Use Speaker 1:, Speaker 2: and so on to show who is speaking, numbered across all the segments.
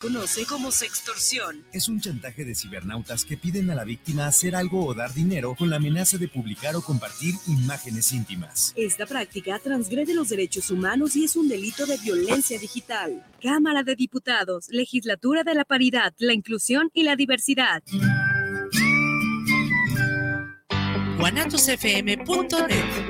Speaker 1: conoce como sextorsión.
Speaker 2: Es un chantaje de cibernautas que piden a la víctima hacer algo o dar dinero con la amenaza de publicar o compartir imágenes íntimas.
Speaker 1: Esta práctica transgrede los derechos humanos y es un delito de violencia digital. Cámara de Diputados, Legislatura de la Paridad, la Inclusión y la Diversidad.
Speaker 3: guanatosfm.net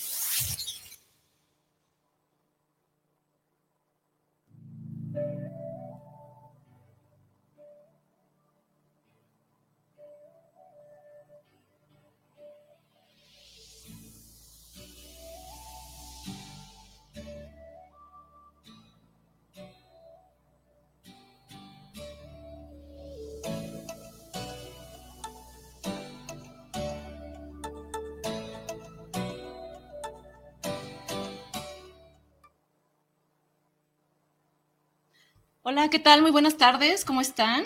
Speaker 4: Hola, ¿qué tal? Muy buenas tardes, ¿cómo están?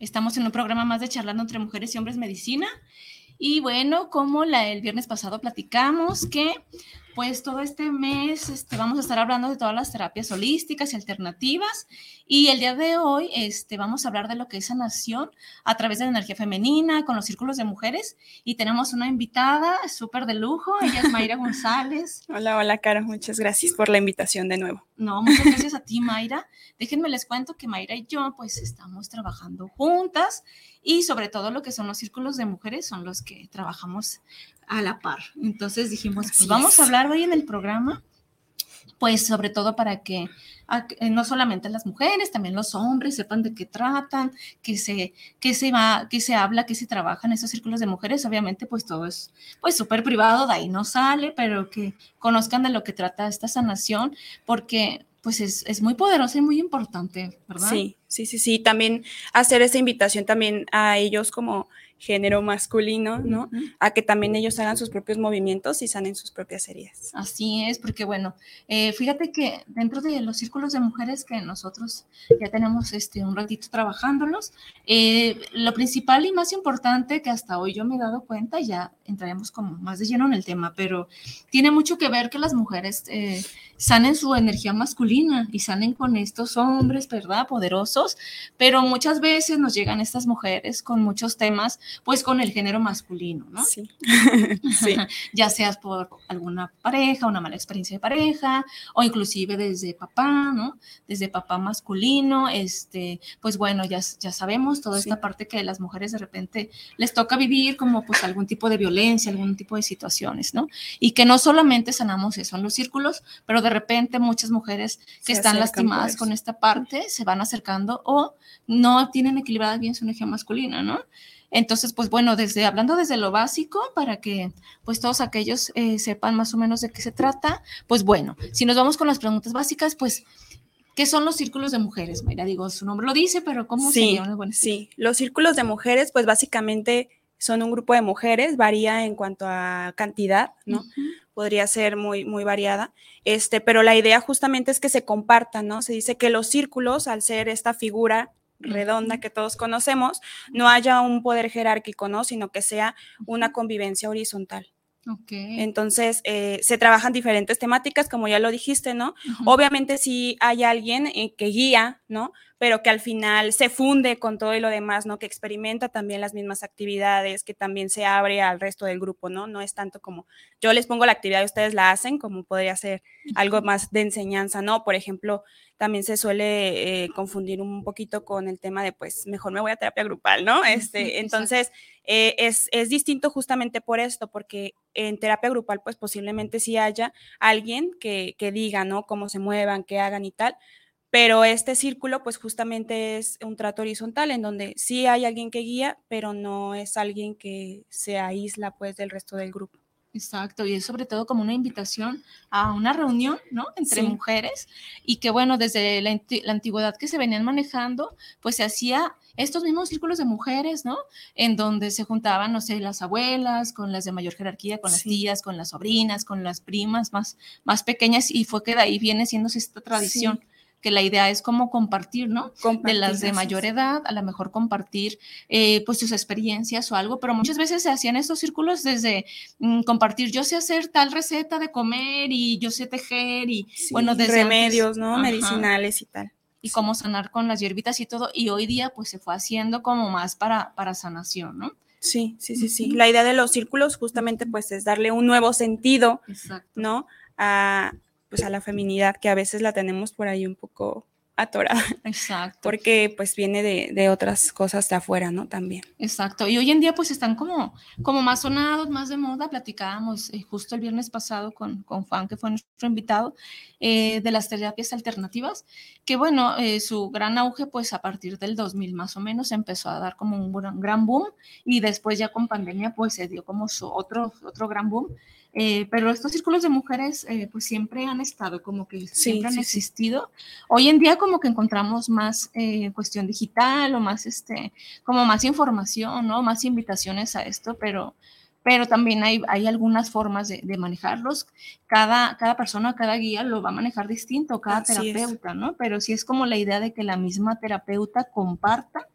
Speaker 4: Estamos en un programa más de Charlando entre Mujeres y Hombres Medicina. Y bueno, como la, el viernes pasado platicamos que pues todo este mes este, vamos a estar hablando de todas las terapias holísticas y alternativas. Y el día de hoy este, vamos a hablar de lo que es sanación a través de la energía femenina, con los círculos de mujeres. Y tenemos una invitada súper de lujo, ella es Mayra González.
Speaker 5: Hola, hola, Caro, muchas gracias por la invitación de nuevo.
Speaker 4: No, muchas gracias a ti, Mayra. Déjenme les cuento que Mayra y yo pues estamos trabajando juntas y sobre todo lo que son los círculos de mujeres son los que trabajamos a la par. Entonces dijimos, pues vamos a hablar hoy en el programa, pues sobre todo para que eh, no solamente las mujeres, también los hombres sepan de qué tratan, que se, que se va, que se habla, que se trabaja en esos círculos de mujeres. Obviamente, pues todo es pues súper privado, de ahí no sale, pero que conozcan de lo que trata esta sanación, porque pues es, es, muy poderosa y muy importante, ¿verdad?
Speaker 5: Sí, sí, sí, sí. También hacer esa invitación también a ellos como género masculino, ¿no? A que también ellos hagan sus propios movimientos y sanen sus propias heridas.
Speaker 4: Así es, porque bueno, eh, fíjate que dentro de los círculos de mujeres que nosotros ya tenemos este, un ratito trabajándolos, eh, lo principal y más importante que hasta hoy yo me he dado cuenta, ya entraremos como más de lleno en el tema, pero tiene mucho que ver que las mujeres eh, sanen su energía masculina y sanen con estos hombres, ¿verdad? Poderosos, pero muchas veces nos llegan estas mujeres con muchos temas pues con el género masculino, ¿no?
Speaker 5: Sí.
Speaker 4: sí. ya seas por alguna pareja, una mala experiencia de pareja, o inclusive desde papá, ¿no? Desde papá masculino, este, pues bueno, ya, ya sabemos toda esta parte que las mujeres de repente les toca vivir como pues algún tipo de violencia, algún tipo de situaciones, ¿no? Y que no solamente sanamos eso en los círculos, pero de repente muchas mujeres que están lastimadas con esta parte se van acercando o no tienen equilibrada bien su energía masculina, ¿no? Entonces, pues bueno, desde hablando desde lo básico para que pues todos aquellos eh, sepan más o menos de qué se trata, pues bueno, si nos vamos con las preguntas básicas, pues ¿Qué son los círculos de mujeres? Mira, digo, su nombre lo dice, pero ¿cómo
Speaker 5: sí, sería una Sí, los círculos de mujeres, pues básicamente son un grupo de mujeres, varía en cuanto a cantidad, ¿no? Podría ser muy, muy variada, este, pero la idea justamente es que se compartan, ¿no? Se dice que los círculos, al ser esta figura redonda que todos conocemos, no haya un poder jerárquico, ¿no? Sino que sea una convivencia horizontal. Entonces, eh, se trabajan diferentes temáticas, como ya lo dijiste, ¿no? Obviamente si hay alguien eh, que guía, ¿no? Pero que al final se funde con todo y lo demás, ¿no? Que experimenta también las mismas actividades, que también se abre al resto del grupo, ¿no? No es tanto como yo les pongo la actividad y ustedes la hacen, como podría ser algo más de enseñanza, ¿no? Por ejemplo, también se suele eh, confundir un poquito con el tema de, pues, mejor me voy a terapia grupal, ¿no? Este, entonces, eh, es, es, distinto justamente por esto, porque en terapia grupal, pues, posiblemente sí haya alguien que, que diga, ¿no? Cómo se muevan, qué hagan y tal, pero este círculo, pues justamente es un trato horizontal en donde sí hay alguien que guía, pero no es alguien que se aísla pues del resto del grupo.
Speaker 4: Exacto, y es sobre todo como una invitación a una reunión, ¿no? Entre mujeres y que bueno, desde la, antigüedad que se venían manejando, pues se hacía estos mismos círculos de mujeres, ¿no? En donde se juntaban, no sé, las abuelas con las de mayor jerarquía, con las tías, con las sobrinas, con las primas más, más pequeñas y fue que de ahí viene siendo esta tradición. Que la idea es como compartir, ¿no? de las de mayor edad, a lo mejor compartir eh, pues sus experiencias o algo, pero muchas veces se hacían estos círculos desde mm, compartir, yo sé hacer tal receta de comer y yo sé tejer y bueno, desde
Speaker 5: remedios, ¿no? Medicinales y tal.
Speaker 4: Y cómo sanar con las hierbitas y todo, y hoy día pues se fue haciendo como más para, para sanación, ¿no?
Speaker 5: Sí, sí, sí, sí. La idea de los círculos justamente pues es darle un nuevo sentido, ¿no? A, pues a la feminidad que a veces la tenemos por ahí un poco atorada.
Speaker 4: Exacto.
Speaker 5: Porque pues viene de, otras cosas de afuera, ¿no? También.
Speaker 4: Exacto. Y hoy en día pues están como, como más sonados, más de moda. Platicábamos eh, justo el viernes pasado con, con Juan, que fue nuestro invitado, eh, de las terapias alternativas, que bueno, eh, su gran auge pues a partir del 2000 más o menos empezó a dar como un gran, boom y después ya con pandemia pues se dio como su otro, otro gran boom. Eh, pero estos círculos de mujeres eh, pues siempre han estado, como que siempre han existido. Hoy en día como que encontramos más eh, cuestión digital o más, este, como más información, ¿no? Más invitaciones a esto, pero, pero también hay, hay algunas formas de, manejarlos. Cada, cada persona, cada guía lo va a manejar distinto, cada terapeuta, ¿no? Pero sí es como la idea de que la misma terapeuta comparta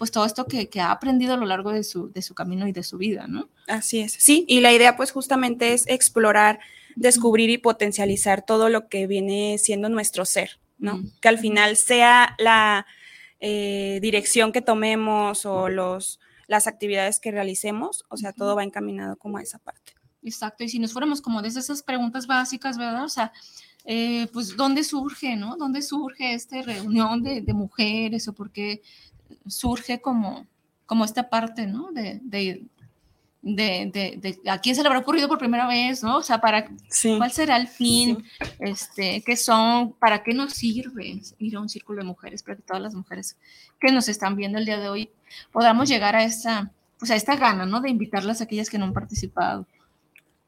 Speaker 4: pues todo esto que, ha aprendido a lo largo de su, de su camino y de su vida, ¿no?
Speaker 5: Así es, sí, y la idea pues justamente es explorar, descubrir y potencializar todo lo que viene siendo nuestro ser, ¿no? Que al final sea la eh, dirección que tomemos o los, las actividades que realicemos, o sea, todo va encaminado como a esa parte.
Speaker 4: Exacto, y si nos fuéramos como desde esas preguntas básicas, ¿verdad? O sea, eh, pues, ¿dónde surge, no? ¿Dónde surge esta reunión de, de mujeres o por qué surge como, como esta parte, ¿no? De, de, de, a quién se le habrá ocurrido por primera vez, ¿no? O sea, para cuál será el fin, este, qué son, para qué nos sirve ir a un círculo de mujeres, para que todas las mujeres que nos están viendo el día de hoy podamos llegar a esta, pues a esta gana, ¿no? De invitarlas a aquellas que no han participado.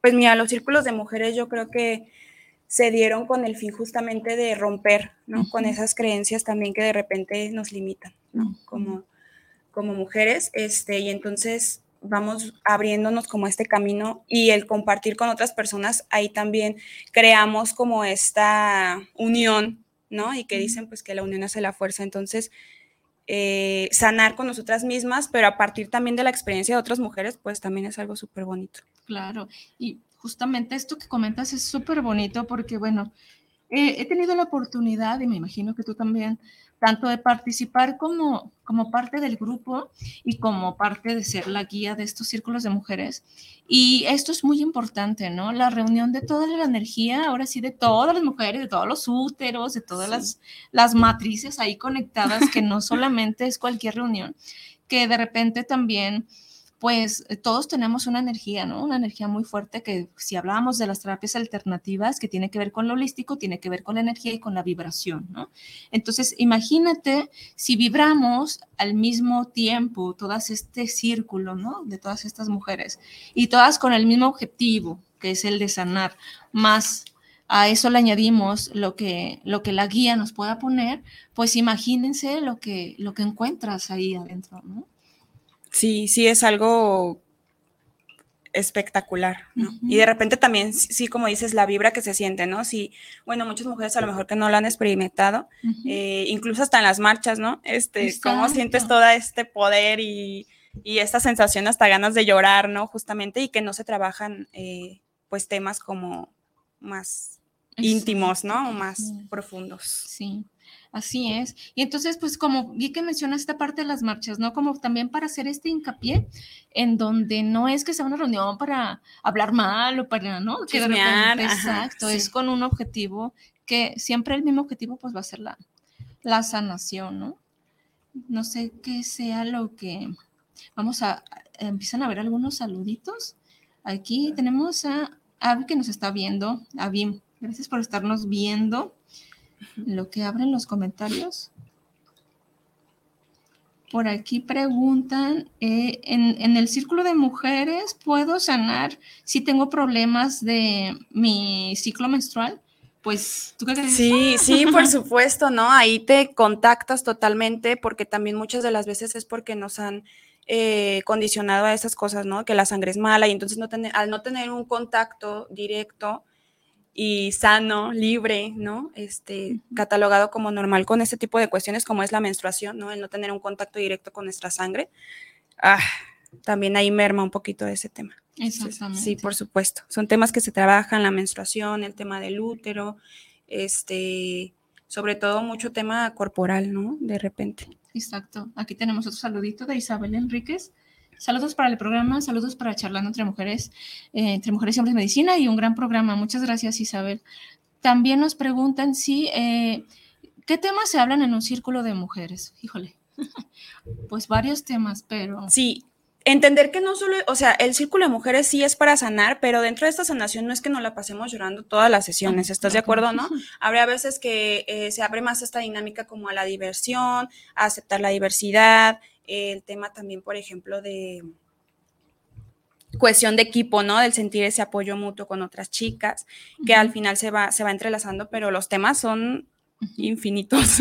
Speaker 5: Pues mira, los círculos de mujeres yo creo que se dieron con el fin justamente de romper, ¿no? Con esas creencias también que de repente nos limitan, ¿no? Como, como mujeres, este, y entonces vamos abriéndonos como este camino y el compartir con otras personas, ahí también creamos como esta unión, ¿no? Y que dicen pues que la unión hace la fuerza, entonces eh, sanar con nosotras mismas, pero a partir también de la experiencia de otras mujeres, pues también es algo súper bonito.
Speaker 4: Claro, y justamente esto que comentas es súper bonito porque, bueno, he tenido la oportunidad, y me imagino que tú también, tanto de participar como, como parte del grupo y como parte de ser la guía de estos círculos de mujeres. Y esto es muy importante, ¿no? La reunión de toda la energía, ahora sí, de todas las mujeres, de todos los úteros, de todas las, las matrices ahí conectadas, que no solamente es cualquier reunión, que de repente también pues eh, todos tenemos una energía, ¿no? Una energía muy fuerte que si hablábamos de las terapias alternativas, que tiene que ver con lo holístico, tiene que ver con la energía y con la vibración, ¿no? Entonces, imagínate si vibramos al mismo tiempo todas este círculo, ¿no? De todas estas mujeres y todas con el mismo objetivo, que es el de sanar, más a eso le añadimos lo que, lo que la guía nos pueda poner, pues imagínense lo que, lo que encuentras ahí adentro, ¿no?
Speaker 5: Sí, sí es algo espectacular, ¿no? Y de repente también, sí, como dices, la vibra que se siente, ¿no? Sí, bueno, muchas mujeres a lo mejor que no lo han experimentado, eh, incluso hasta en las marchas, ¿no? Este, cómo sientes todo este poder y, y, esta sensación hasta ganas de llorar, ¿no? Justamente, y que no se trabajan, eh, pues, temas como más íntimos, ¿no? O más profundos.
Speaker 4: Sí. Así es. Y entonces, pues como vi que mencionas esta parte de las marchas, ¿no? Como también para hacer este hincapié en donde no es que sea una reunión para hablar mal o para, ¿no? Que exacto, es con un objetivo que siempre el mismo objetivo pues va a ser la, la sanación, ¿no? No sé qué sea lo que... Vamos a... Empiezan a ver algunos saluditos. Aquí tenemos a Avi que nos está viendo. Avi, gracias por estarnos viendo lo que abren los comentarios. Por aquí preguntan, eh, en, el círculo de mujeres, ¿puedo sanar si tengo problemas de mi ciclo menstrual? Pues, ¿tú qué crees?
Speaker 5: Sí, sí, por supuesto, ¿no? Ahí te contactas totalmente porque también muchas de las veces es porque nos han eh, condicionado a esas cosas, ¿no? Que la sangre es mala y entonces no tener, al no tener un contacto directo, y sano, libre, ¿no? Este, catalogado como normal con este tipo de cuestiones como es la menstruación, ¿no? El no tener un contacto directo con nuestra sangre. Ah, también ahí merma un poquito de ese tema.
Speaker 4: Exactamente.
Speaker 5: Sí, por supuesto. Son temas que se trabajan, la menstruación, el tema del útero, este, sobre todo mucho tema corporal, ¿no? De repente.
Speaker 4: Exacto. Aquí tenemos otro saludito de Isabel Enríquez. Saludos para el programa, saludos para Charlando entre Mujeres, eh, entre Mujeres y Hombres Medicina y un gran programa. Muchas gracias, Isabel. También nos preguntan si, eh, ¿qué temas se hablan en un círculo de mujeres? Híjole, pues varios temas, pero...
Speaker 5: Sí, entender que no solo, o sea, el círculo de mujeres sí es para sanar, pero dentro de esta sanación no es que nos la pasemos llorando todas las sesiones, ¿estás de acuerdo, no? Habría veces que eh, se abre más esta dinámica como a la diversión, a aceptar la diversidad, el tema también, por ejemplo, de cuestión de equipo, ¿no? Del sentir ese apoyo mutuo con otras chicas, que al final se va, se va entrelazando, pero los temas son infinitos.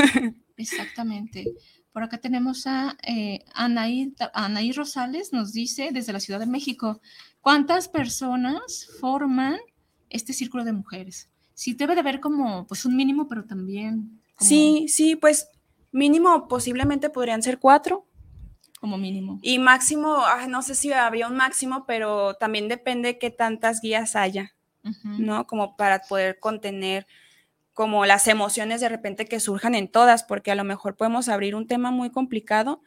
Speaker 4: Exactamente. Por acá tenemos a eh, Anaí, Anaí Rosales, nos dice desde la Ciudad de México, ¿cuántas personas forman este círculo de mujeres? Sí, debe de haber como pues un mínimo, pero también...
Speaker 5: Sí, sí, pues mínimo posiblemente podrían ser cuatro.
Speaker 4: Como mínimo.
Speaker 5: Y máximo, no sé si habría un máximo, pero también depende qué tantas guías haya, ¿no? Como para poder contener como las emociones de repente que surjan en todas, porque a lo mejor podemos abrir un tema muy complicado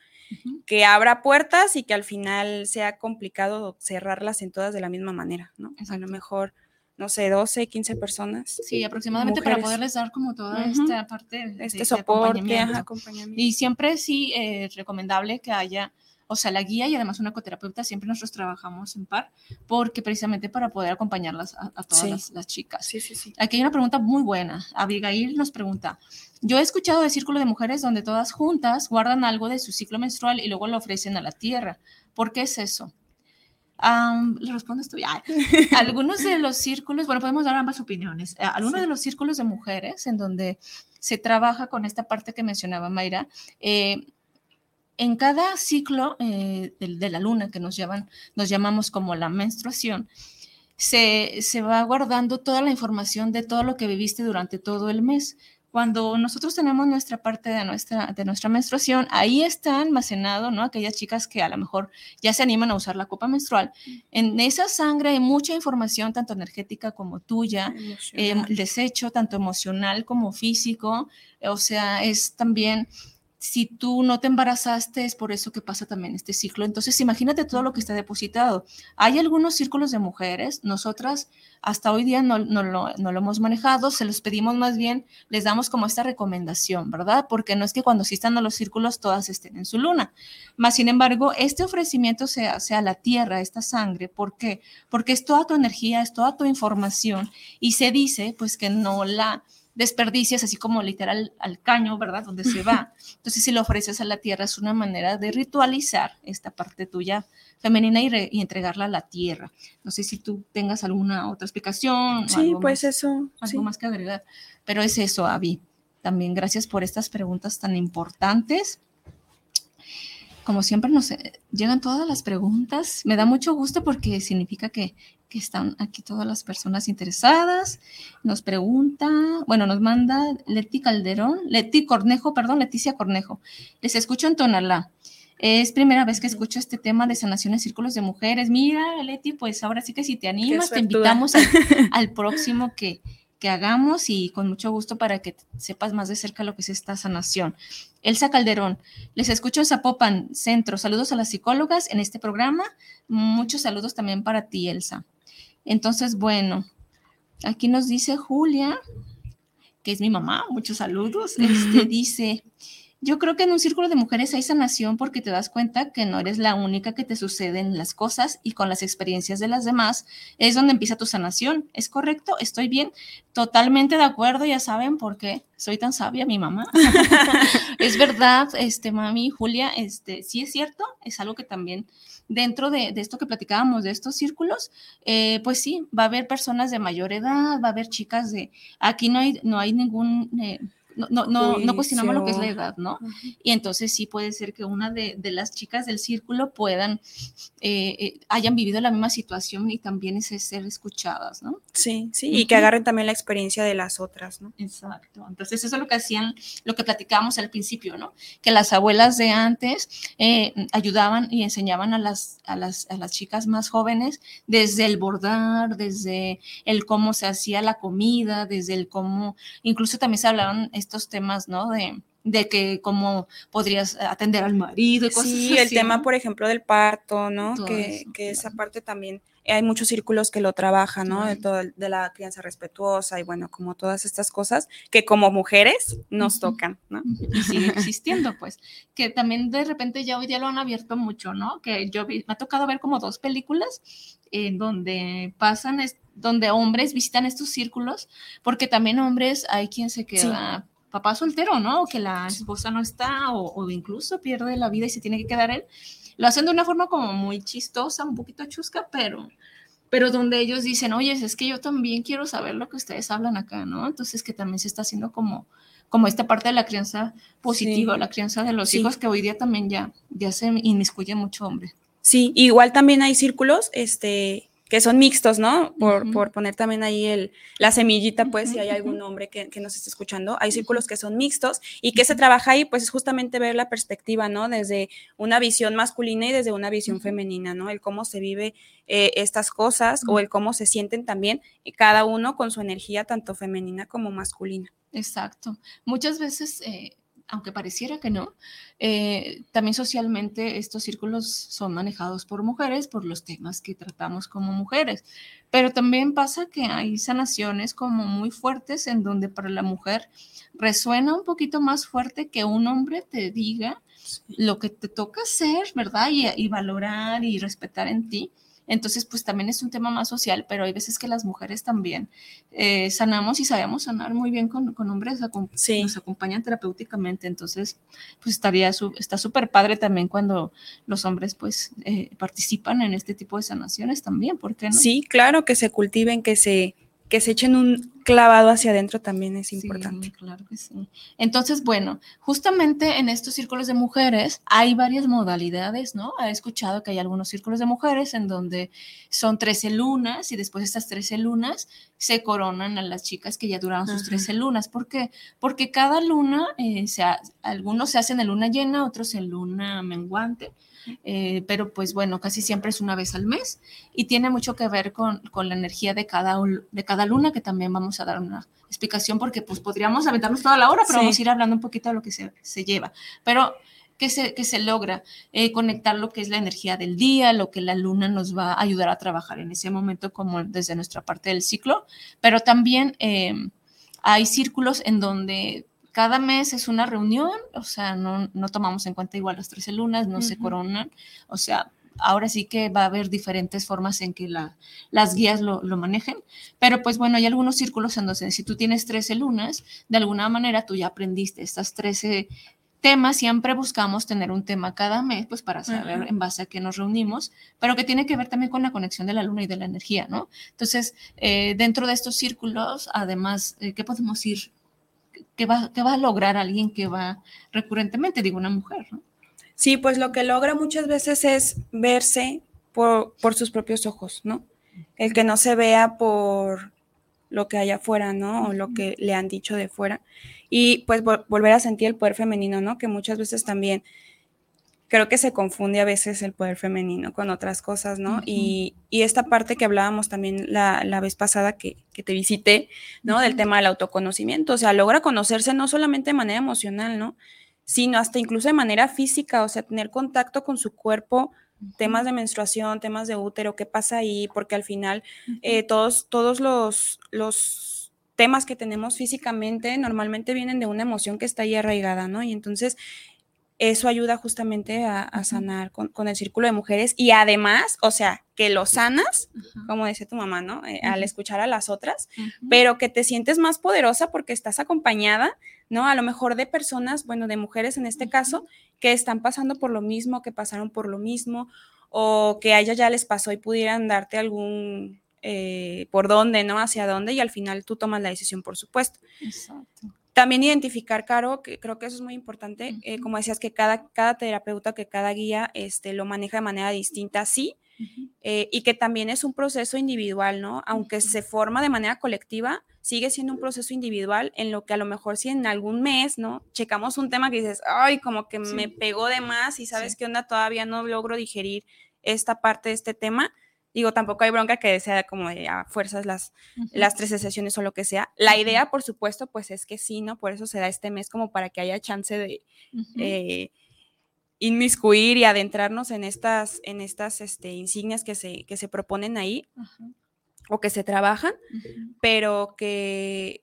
Speaker 5: que abra puertas y que al final sea complicado cerrarlas en todas de la misma manera, ¿no? A lo mejor, no sé, 12, 15 personas.
Speaker 4: Sí, aproximadamente para poderles dar como toda esta parte
Speaker 5: de, este soporte,
Speaker 4: acompañamiento. Y siempre sí es eh, recomendable que haya o sea, la guía y además una coterapeuta, siempre nosotros trabajamos en par, porque precisamente para poder acompañarlas a, todas las, chicas.
Speaker 5: Sí, sí, sí.
Speaker 4: Aquí hay una pregunta muy buena. Abigail nos pregunta, yo he escuchado de círculo de mujeres donde todas juntas guardan algo de su ciclo menstrual y luego lo ofrecen a la tierra. ¿Por qué es eso? Le respondes tú. ya. algunos de los círculos, bueno, podemos dar ambas opiniones. Eh, algunos de los círculos de mujeres en donde se trabaja con esta parte que mencionaba Mayra, eh, en cada ciclo eh, de, la luna, que nos, llaman, nos llamamos como la menstruación, se, va guardando toda la información de todo lo que viviste durante todo el mes. Cuando nosotros tenemos nuestra parte de nuestra, de nuestra menstruación, ahí está almacenado, ¿no? Aquellas chicas que a lo mejor ya se animan a usar la copa menstrual. En esa sangre hay mucha información, tanto energética como tuya, eh, el desecho, tanto emocional como físico. O sea, es también si tú no te embarazaste, es por eso que pasa también este ciclo. Entonces, imagínate todo lo que está depositado. Hay algunos círculos de mujeres, nosotras hasta hoy día no, lo, hemos manejado, se los pedimos más bien, les damos como esta recomendación, ¿verdad? Porque no es que cuando existan los círculos todas estén en su luna. Más sin embargo, este ofrecimiento se hace a la tierra, esta sangre, ¿por qué? Porque es toda tu energía, es toda tu información y se dice pues que no la desperdicias, así como literal al caño, ¿verdad? Donde se va. Entonces, si lo ofreces a la tierra, es una manera de ritualizar esta parte tuya femenina y, entregarla a la tierra. No sé si tú tengas alguna otra explicación.
Speaker 5: Sí, pues eso.
Speaker 4: Algo más que agregar. Pero es eso, Avi. También gracias por estas preguntas tan importantes. Como siempre nos eh, llegan todas las preguntas. Me da mucho gusto porque significa que están aquí todas las personas interesadas. Nos pregunta, bueno, nos manda Leti Calderón, Leti Cornejo, perdón, Leticia Cornejo. Les escucho en Tonalá. Es primera vez que escucho este tema de sanación en círculos de mujeres. Mira, Leti, pues ahora sí que si te animas, te invitamos al, próximo que, que hagamos y con mucho gusto para que sepas más de cerca lo que es esta sanación. Elsa Calderón, les escucho en Zapopan, Centro. Saludos a las psicólogas en este programa. Muchos saludos también para ti, Elsa. Entonces, bueno, aquí nos dice Julia, que es mi mamá, muchos saludos, este, dice, yo creo que en un círculo de mujeres hay sanación porque te das cuenta que no eres la única que te suceden las cosas y con las experiencias de las demás es donde empieza tu sanación. ¿Es correcto? ¿Estoy bien? Totalmente de acuerdo, ya saben por qué soy tan sabia, mi mamá. es verdad, este, mami, Julia, este, sí es cierto, es algo que también dentro de, esto que platicábamos, de estos círculos, eh, pues sí, va a haber personas de mayor edad, va a haber chicas de, aquí no hay, no hay ningún... Eh, no, no, no, no, cuestionamos lo que es la edad, ¿no? Y entonces sí puede ser que una de, las chicas del círculo puedan, eh, hayan vivido la misma situación y también ese ser escuchadas, ¿no?
Speaker 5: Sí, sí, y que agarren también la experiencia de las otras, ¿no?
Speaker 4: Exacto. Entonces, eso es lo que hacían, lo que platicábamos al principio, ¿no? Que las abuelas de antes eh, ayudaban y enseñaban a las, a, las, a las chicas más jóvenes desde el bordar, desde el cómo se hacía la comida, desde el cómo, incluso también se hablaban estos temas, ¿no? De, de que cómo podrías atender al marido y cosas
Speaker 5: sí, el tema, por ejemplo, del parto, ¿no? que, que esa parte también hay muchos círculos que lo trabajan, ¿no? De, todo, de la crianza respetuosa y bueno, como todas estas cosas que como mujeres nos tocan, ¿no?
Speaker 4: Y sigue existiendo, pues, que también de repente ya hoy día lo han abierto mucho, ¿no? Que yo me ha tocado ver como dos películas en donde pasan, donde hombres visitan estos círculos, porque también hombres hay quien se queda... papá soltero, ¿no? Que la esposa no está, o, o, incluso pierde la vida y se tiene que quedar él. Lo hacen de una forma como muy chistosa, un poquito chusca, pero, pero donde ellos dicen, oye, es que yo también quiero saber lo que ustedes hablan acá, ¿no? Entonces que también se está haciendo como, como esta parte de la crianza positiva, la crianza de los hijos, que hoy día también ya, ya se inmiscuye mucho hombre.
Speaker 5: Sí, igual también hay círculos, este, que son mixtos, ¿no? Por, por, poner también ahí el, la semillita, pues, si hay algún hombre que, que, nos esté escuchando. Hay círculos que son mixtos y que se trabaja ahí, pues, es justamente ver la perspectiva, ¿no? Desde una visión masculina y desde una visión femenina, ¿no? El cómo se vive eh, estas cosas o el cómo se sienten también, cada uno con su energía, tanto femenina como masculina.
Speaker 4: Exacto. Muchas veces... Eh aunque pareciera que no, eh, también socialmente estos círculos son manejados por mujeres por los temas que tratamos como mujeres. Pero también pasa que hay sanaciones como muy fuertes en donde para la mujer resuena un poquito más fuerte que un hombre te diga lo que te toca hacer, ¿verdad? Y, y valorar y respetar en ti entonces, pues también es un tema más social, pero hay veces que las mujeres también eh, sanamos y sabemos sanar muy bien con, con hombres, sí. nos acompañan terapéuticamente. Entonces, pues estaría, su, está súper padre también cuando los hombres pues eh, participan en este tipo de sanaciones también, ¿por qué no?
Speaker 5: Sí, claro, que se cultiven, que se, que se echen un clavado hacia adentro también es importante.
Speaker 4: Sí, claro que sí. Entonces, bueno, justamente en estos círculos de mujeres hay varias modalidades, ¿no? He escuchado que hay algunos círculos de mujeres en donde son 13 lunas y después estas 13 lunas se coronan a las chicas que ya duraron sus 13 lunas. ¿Por qué? Porque cada luna, eh, se algunos se hacen en luna llena, otros en luna menguante. Eh, pero pues bueno, casi siempre es una vez al mes y tiene mucho que ver con, con, la energía de cada, de cada luna, que también vamos a dar una explicación porque pues podríamos aventarnos toda la hora, pero vamos a ir hablando un poquito de lo que se, se lleva. Pero que se, que se logra eh, conectar lo que es la energía del día, lo que la luna nos va a ayudar a trabajar en ese momento como desde nuestra parte del ciclo, pero también eh, hay círculos en donde cada mes es una reunión, o sea, no, no tomamos en cuenta igual las 13 lunas, no se coronan, o sea, ahora sí que va a haber diferentes formas en que la, las guías lo, lo, manejen, pero pues bueno, hay algunos círculos en donde si tú tienes 13 lunas, de alguna manera tú ya aprendiste estas 13 temas, siempre buscamos tener un tema cada mes, pues para saber uh -huh. en base a qué nos reunimos, pero que tiene que ver también con la conexión de la luna y de la energía, ¿no? Entonces, eh, dentro de estos círculos, además, eh, ¿qué podemos ir ¿qué va, va a lograr alguien que va recurrentemente, digo, una mujer? ¿no?
Speaker 5: Sí, pues lo que logra muchas veces es verse por, por, sus propios ojos, ¿no? El que no se vea por lo que hay afuera, ¿no? O lo que le han dicho de fuera. Y pues volver a sentir el poder femenino, ¿no? Que muchas veces también creo que se confunde a veces el poder femenino con otras cosas, ¿no? Uh -huh. y, y, esta parte que hablábamos también la, la vez pasada que, que, te visité, ¿no? Uh -huh. Del tema del autoconocimiento, o sea, logra conocerse no solamente de manera emocional, ¿no? Sino hasta incluso de manera física, o sea, tener contacto con su cuerpo, uh -huh. temas de menstruación, temas de útero, qué pasa ahí, porque al final eh, todos, todos los, los temas que tenemos físicamente normalmente vienen de una emoción que está ahí arraigada, ¿no? Y entonces eso ayuda justamente a, a sanar con, con, el círculo de mujeres y además, o sea, que lo sanas, como decía tu mamá, ¿no? Eh. Al escuchar a las otras, pero que te sientes más poderosa porque estás acompañada, ¿no? A lo mejor de personas, bueno, de mujeres en este caso, que están pasando por lo mismo, que pasaron por lo mismo, o que a ella ya les pasó y pudieran darte algún, eh, por dónde, ¿no? Hacia dónde, y al final tú tomas la decisión, por supuesto.
Speaker 4: Exacto.
Speaker 5: También identificar, Caro, que creo que eso es muy importante, uh -huh. eh, como decías, que cada, cada terapeuta, que cada guía este, lo maneja de manera distinta, sí, eh, y que también es un proceso individual, ¿no? Aunque se forma de manera colectiva, sigue siendo un proceso individual en lo que a lo mejor si en algún mes, ¿no? Checamos un tema que dices, ay, como que me pegó de más y sabes qué onda, todavía no logro digerir esta parte de este tema. Digo, tampoco hay bronca que sea como de a fuerzas las, las tres sesiones o lo que sea. La idea, por supuesto, pues es que sí, ¿no? Por eso se da este mes como para que haya chance de eh, inmiscuir y adentrarnos en estas, en estas este, insignias que se, que se proponen ahí o que se trabajan, pero que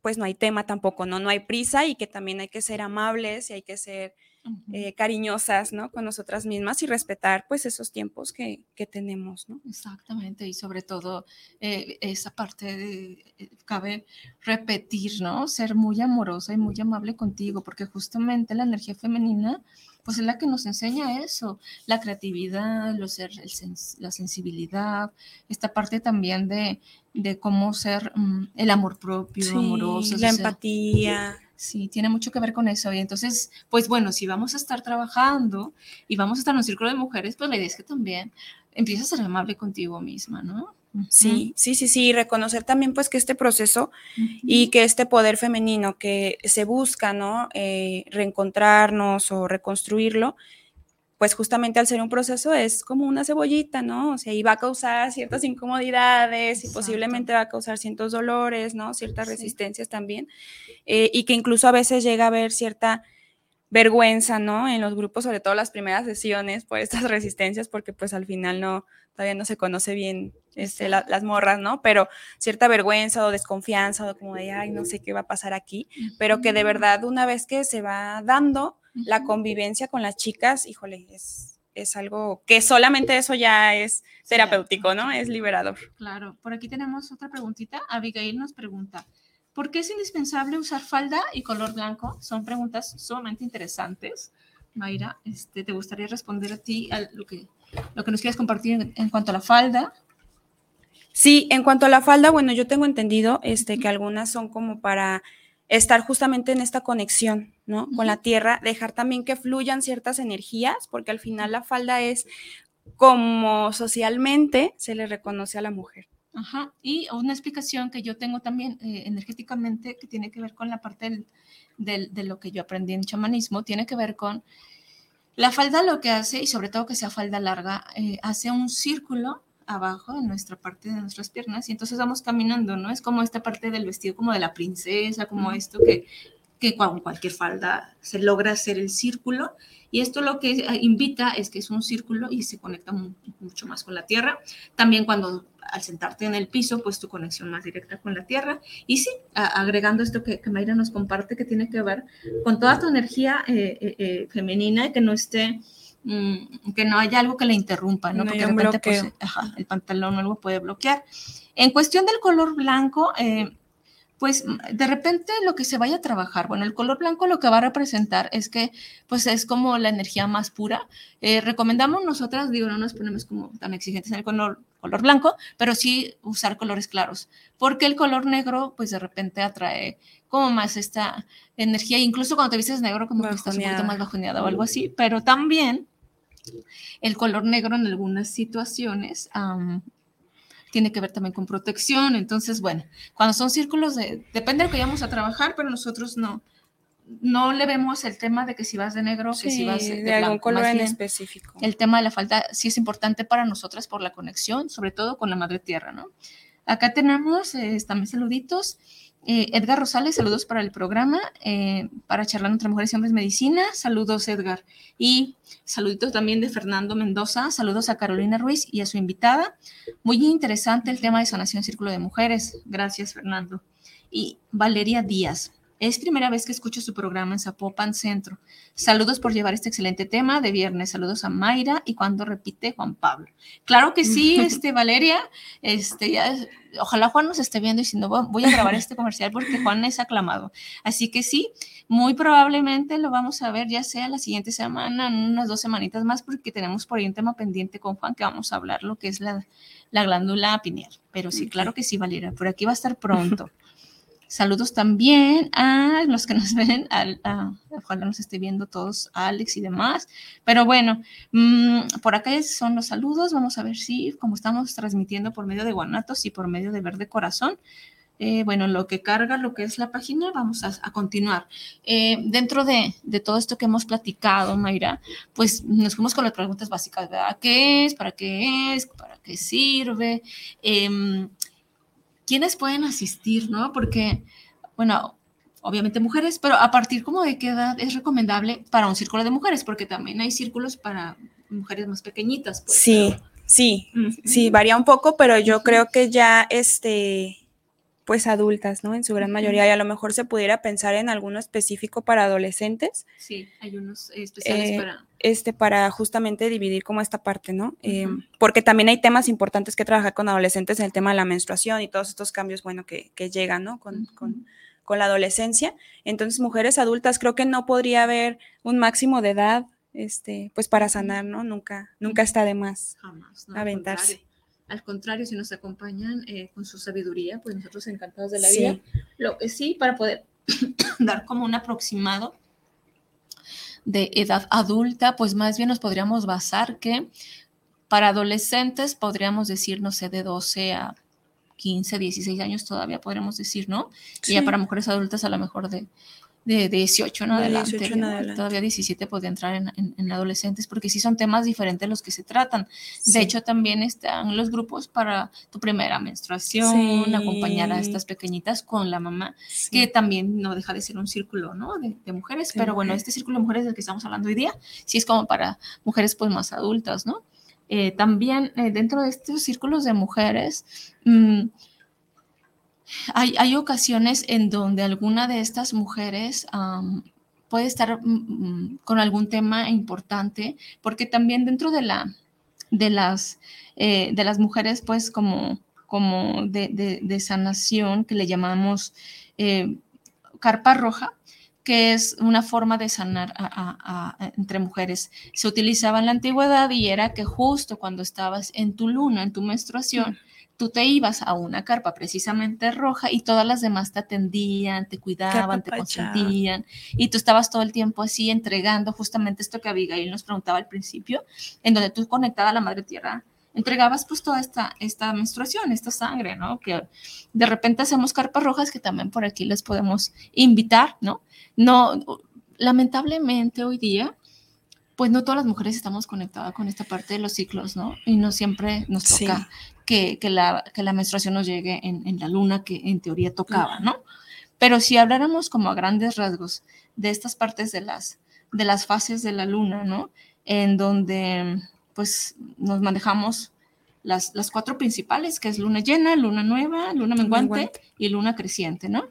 Speaker 5: pues no hay tema tampoco, ¿no? No hay prisa y que también hay que ser amables y hay que ser eh, cariñosas, ¿no? Con nosotras mismas y respetar pues esos tiempos que, que tenemos, ¿no?
Speaker 4: Exactamente, y sobre todo eh, esa parte de, eh, cabe repetir, ¿no? Ser muy amorosa y muy amable contigo, porque justamente la energía femenina pues es la que nos enseña eso, la creatividad, lo ser, la sensibilidad, esta parte también de, de cómo ser mm, el amor propio, amoroso.
Speaker 5: La empatía.
Speaker 4: Sí, tiene mucho que ver con eso. Y entonces, pues bueno, si vamos a estar trabajando y vamos a estar en un círculo de mujeres, pues la idea es que también empieces a ser amable contigo misma, ¿no?
Speaker 5: Sí, sí, sí, sí, reconocer también pues que este proceso y que este poder femenino que se busca, ¿no? Eh, reencontrarnos o reconstruirlo, pues justamente al ser un proceso es como una cebollita, ¿no? O sea, y va a causar ciertas incomodidades y posiblemente va a causar ciertos dolores, ¿no? Ciertas resistencias también, eh, y que incluso a veces llega a haber cierta vergüenza, ¿no? En los grupos, sobre todo las primeras sesiones, por estas resistencias, porque pues al final no, todavía no se conoce bien este, las morras, ¿no? Pero cierta vergüenza o desconfianza o como de, ay, no sé qué va a pasar aquí, pero que de verdad una vez que se va dando la convivencia con las chicas, híjole, es, es algo que solamente eso ya es terapéutico, ¿no? Es liberador.
Speaker 4: Claro, por aquí tenemos otra preguntita. Abigail nos pregunta, ¿Por qué es indispensable usar falda y color blanco? Son preguntas sumamente interesantes. Mayra, este, ¿te gustaría responder a ti a lo que, lo que nos quieras compartir en, cuanto a la falda?
Speaker 5: Sí, en cuanto a la falda, bueno, yo tengo entendido este, que algunas son como para estar justamente en esta conexión, ¿no? Con la tierra, dejar también que fluyan ciertas energías, porque al final la falda es como socialmente se le reconoce a la mujer.
Speaker 4: Ajá. Y una explicación que yo tengo también eh, energéticamente que tiene que ver con la parte del, de lo que yo aprendí en chamanismo, tiene que ver con la falda lo que hace, y sobre todo que sea falda larga, eh, hace un círculo abajo en nuestra parte de nuestras piernas y entonces vamos caminando, ¿no? Es como esta parte del vestido como de la princesa, como esto que, que con cualquier falda se logra hacer el círculo y esto lo que eh, invita es que es un círculo y se conecta mucho más con la tierra. También cuando al sentarte en el piso, pues tu conexión más directa con la tierra. Y sí, agregando esto que, que, Mayra nos comparte, que tiene que ver con toda tu energía eh, eh, femenina y que no esté mm, que no haya algo que la interrumpa, ¿no? Porque de repente pues, el pantalón o algo puede bloquear. En cuestión del color blanco, pues de repente lo que se vaya a trabajar, bueno, el color blanco lo que va a representar es que pues es como la energía más pura. Eh, recomendamos nosotras, digo, no nos ponemos como tan exigentes en el color, color blanco, pero sí usar colores claros, porque el color negro pues de repente atrae como más esta energía, incluso cuando te vistes negro como que estás un poquito más bajoneada o algo así, pero también el color negro en algunas situaciones tiene que ver también con protección. Entonces, bueno, cuando son círculos, de, depende de lo que vayamos a trabajar, pero nosotros no, no le vemos el tema de que si vas de negro, que si vas
Speaker 5: de, algún color en específico.
Speaker 4: El tema de la falta sí es importante para nosotras por la conexión, sobre todo con la madre tierra, ¿no? Acá tenemos eh, también saluditos. Eh, Edgar Rosales, saludos para el programa, eh, para charlar entre mujeres y hombres medicina. Saludos, Edgar. Y saluditos también de Fernando Mendoza. Saludos a Carolina Ruiz y a su invitada. Muy interesante el tema de sanación círculo de mujeres. Gracias, Fernando. Y Valeria Díaz. Es primera vez que escucho su programa en Zapopan Centro. Saludos por llevar este excelente tema de viernes. Saludos a Mayra y cuando repite Juan Pablo. Claro que sí, este Valeria, este ya, ojalá Juan nos esté viendo y si no voy a grabar este comercial porque Juan es aclamado. Así que sí, muy probablemente lo vamos a ver ya sea la siguiente semana, en unas dos semanitas más, porque tenemos por ahí un tema pendiente con Juan que vamos a hablar lo que es la, la glándula pineal. Pero sí, claro que sí, Valeria, por aquí va a estar pronto. Saludos también a los que nos ven, a, ojalá nos esté viendo todos, Alex y demás. Pero bueno, mm, por acá son los saludos. Vamos a ver si, como estamos transmitiendo por medio de Guanatos y por medio de Verde Corazón, eh, bueno, lo que carga lo que es la página, vamos a, continuar. Eh, dentro de, todo esto que hemos platicado, Mayra, pues nos fuimos con las preguntas básicas, ¿verdad? ¿Qué es? ¿Para qué es? ¿Para qué sirve? Em, ¿Quiénes pueden asistir, no? Porque, bueno, obviamente mujeres, pero a partir como de qué edad es recomendable para un círculo de mujeres, porque también hay círculos para mujeres más pequeñitas.
Speaker 5: Pues, sí, sí, sí, varía un poco, pero yo creo que ya este pues adultas, ¿no? En su gran mayoría, y a lo mejor se pudiera pensar en alguno específico para adolescentes.
Speaker 4: Sí, hay unos especiales
Speaker 5: eh,
Speaker 4: para...
Speaker 5: Este, para justamente dividir como esta parte, ¿no? Eh, porque también hay temas importantes que trabajar con adolescentes en el tema de la menstruación y todos estos cambios, bueno, que, que llegan, ¿no? Con, con, con, la adolescencia. Entonces, mujeres adultas, creo que no podría haber un máximo de edad, este, pues para sanar, ¿no? Nunca, nunca está de más
Speaker 4: Jamás,
Speaker 5: aventarse.
Speaker 4: Al contrario, si nos acompañan eh, con su sabiduría, pues nosotros encantados de la vida. Lo que sí, para poder dar como un aproximado de edad adulta, pues más bien nos podríamos basar que para adolescentes podríamos decir, no sé, de 12 a 15, 16 años todavía podríamos decir, ¿no? Y ya para mujeres adultas a lo mejor de de 18 en adelante. Todavía 17 puede entrar en, adolescentes porque sí son temas diferentes los que se tratan. De hecho, también están los grupos para tu primera menstruación, acompañar a estas pequeñitas con la mamá, que también no deja de ser un círculo ¿no? de, mujeres. pero bueno, este círculo de mujeres del que estamos hablando hoy día, sí es como para mujeres pues más adultas, ¿no? Eh, también eh, dentro de estos círculos de mujeres, mmm, hay, ocasiones en donde alguna de estas mujeres puede estar mm, mm, con algún tema importante, porque también dentro de, la, de, las, eh, de las mujeres, pues como, como de, sanación, que le llamamos eh, carpa roja, que es una forma de sanar entre mujeres. Se utilizaba en la antigüedad y era que justo cuando estabas en tu luna, en tu menstruación, tú te ibas a una carpa precisamente roja y todas las demás te atendían, te cuidaban, te consentían y tú estabas todo el tiempo así entregando justamente esto que Abigail nos preguntaba al principio, en donde tú conectada a la Madre Tierra entregabas pues toda esta, esta menstruación, esta sangre, ¿no? Que de repente hacemos carpas rojas que también por aquí les podemos invitar, ¿no? No, lamentablemente hoy día pues no todas las mujeres estamos conectadas con esta parte de los ciclos, ¿no? Y no siempre nos toca que, la, la, menstruación nos llegue en, la luna que en teoría tocaba, ¿no? Pero si habláramos como a grandes rasgos de estas partes de las, de las fases de la luna, ¿no? En donde pues nos manejamos las, las cuatro principales, que es luna llena, luna nueva, luna menguante, y luna creciente, ¿no?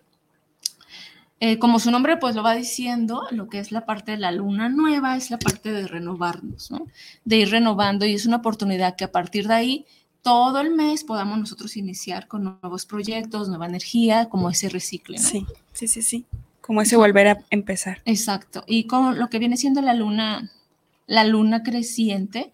Speaker 4: Eh, como su nombre pues lo va diciendo, lo que es la parte de la luna nueva es la parte de renovarnos, ¿no? De ir renovando y es una oportunidad que a partir de ahí todo el mes podamos nosotros iniciar con nuevos proyectos, nueva energía, como ese recicle.
Speaker 5: Sí, sí, sí, sí. Como ese volver a empezar.
Speaker 4: Exacto. Y con lo que viene siendo la luna, la luna creciente,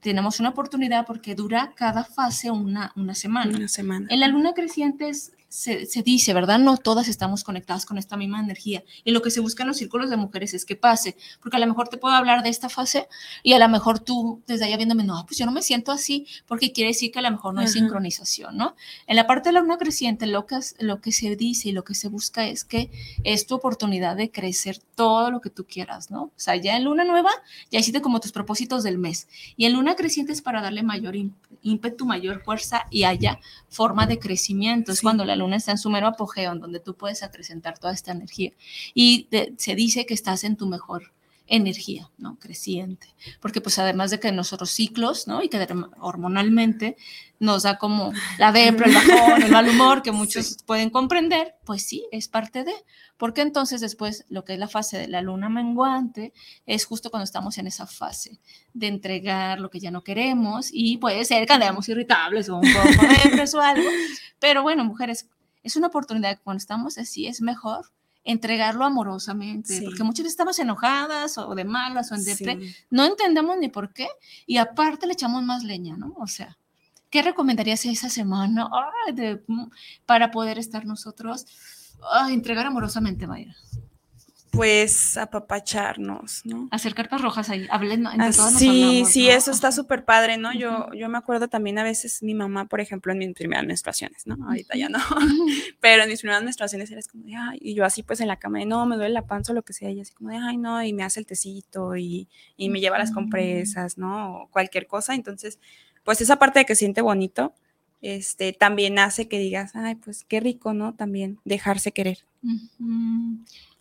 Speaker 4: tenemos una oportunidad porque dura cada fase una, una semana.
Speaker 5: Una semana.
Speaker 4: En la luna creciente es se, dice, ¿verdad? No todas estamos conectadas con esta misma energía. Y lo que se busca en los círculos de mujeres es que pase, porque a lo mejor te puedo hablar de esta fase y a lo mejor tú desde allá viéndome, no, pues yo no me siento así, porque quiere decir que a lo mejor no hay sincronización, ¿no? En la parte de la luna creciente, lo que, lo que se dice y lo que se busca es que es tu oportunidad de crecer todo lo que tú quieras, ¿no? O sea, ya en luna nueva, ya hiciste como tus propósitos del mes. Y en luna creciente es para darle mayor ímpetu, mayor fuerza y haya forma de crecimiento. Es cuando la luna está en su mero apogeo, en donde tú puedes acrecentar toda esta energía. Y se dice que estás en tu mejor energía, ¿no? Creciente. Porque pues además de que nosotros ciclos, ¿no? Y que hormonalmente nos da como la depre, el bajón, el mal humor, que muchos pueden comprender, pues sí, es parte de. Porque entonces después lo que es la fase de la luna menguante es justo cuando estamos en esa fase de entregar lo que ya no queremos y puede ser que andemos irritables o un poco depres o algo. Pero bueno, mujeres, es una oportunidad que cuando estamos así es mejor entregarlo amorosamente, porque muchas veces estamos enojadas o de malas o en depre, no entendemos ni por qué y aparte le echamos más leña, ¿no? O sea, ¿qué recomendarías esa semana mm, para poder estar nosotros, a entregar amorosamente, Mayra?
Speaker 5: Pues apapacharnos, ¿no?
Speaker 4: Hacer cartas rojas ahí, hablen, entre
Speaker 5: ah,
Speaker 4: todos
Speaker 5: Sí, sí, eso está súper padre, ¿no? Yo, yo me acuerdo también a veces mi mamá, por ejemplo, en mis primeras menstruaciones, ¿no? Ahorita ya no, pero en mis primeras menstruaciones era como de, ay, y yo así pues en la cama de, no, me duele la panza o lo que sea, y así como de, ay, no, y me hace el tecito y, y me lleva las compresas, ¿no? O cualquier cosa, entonces, pues esa parte de que siente bonito, este, también hace que digas, ay, pues qué rico, ¿no? También dejarse querer.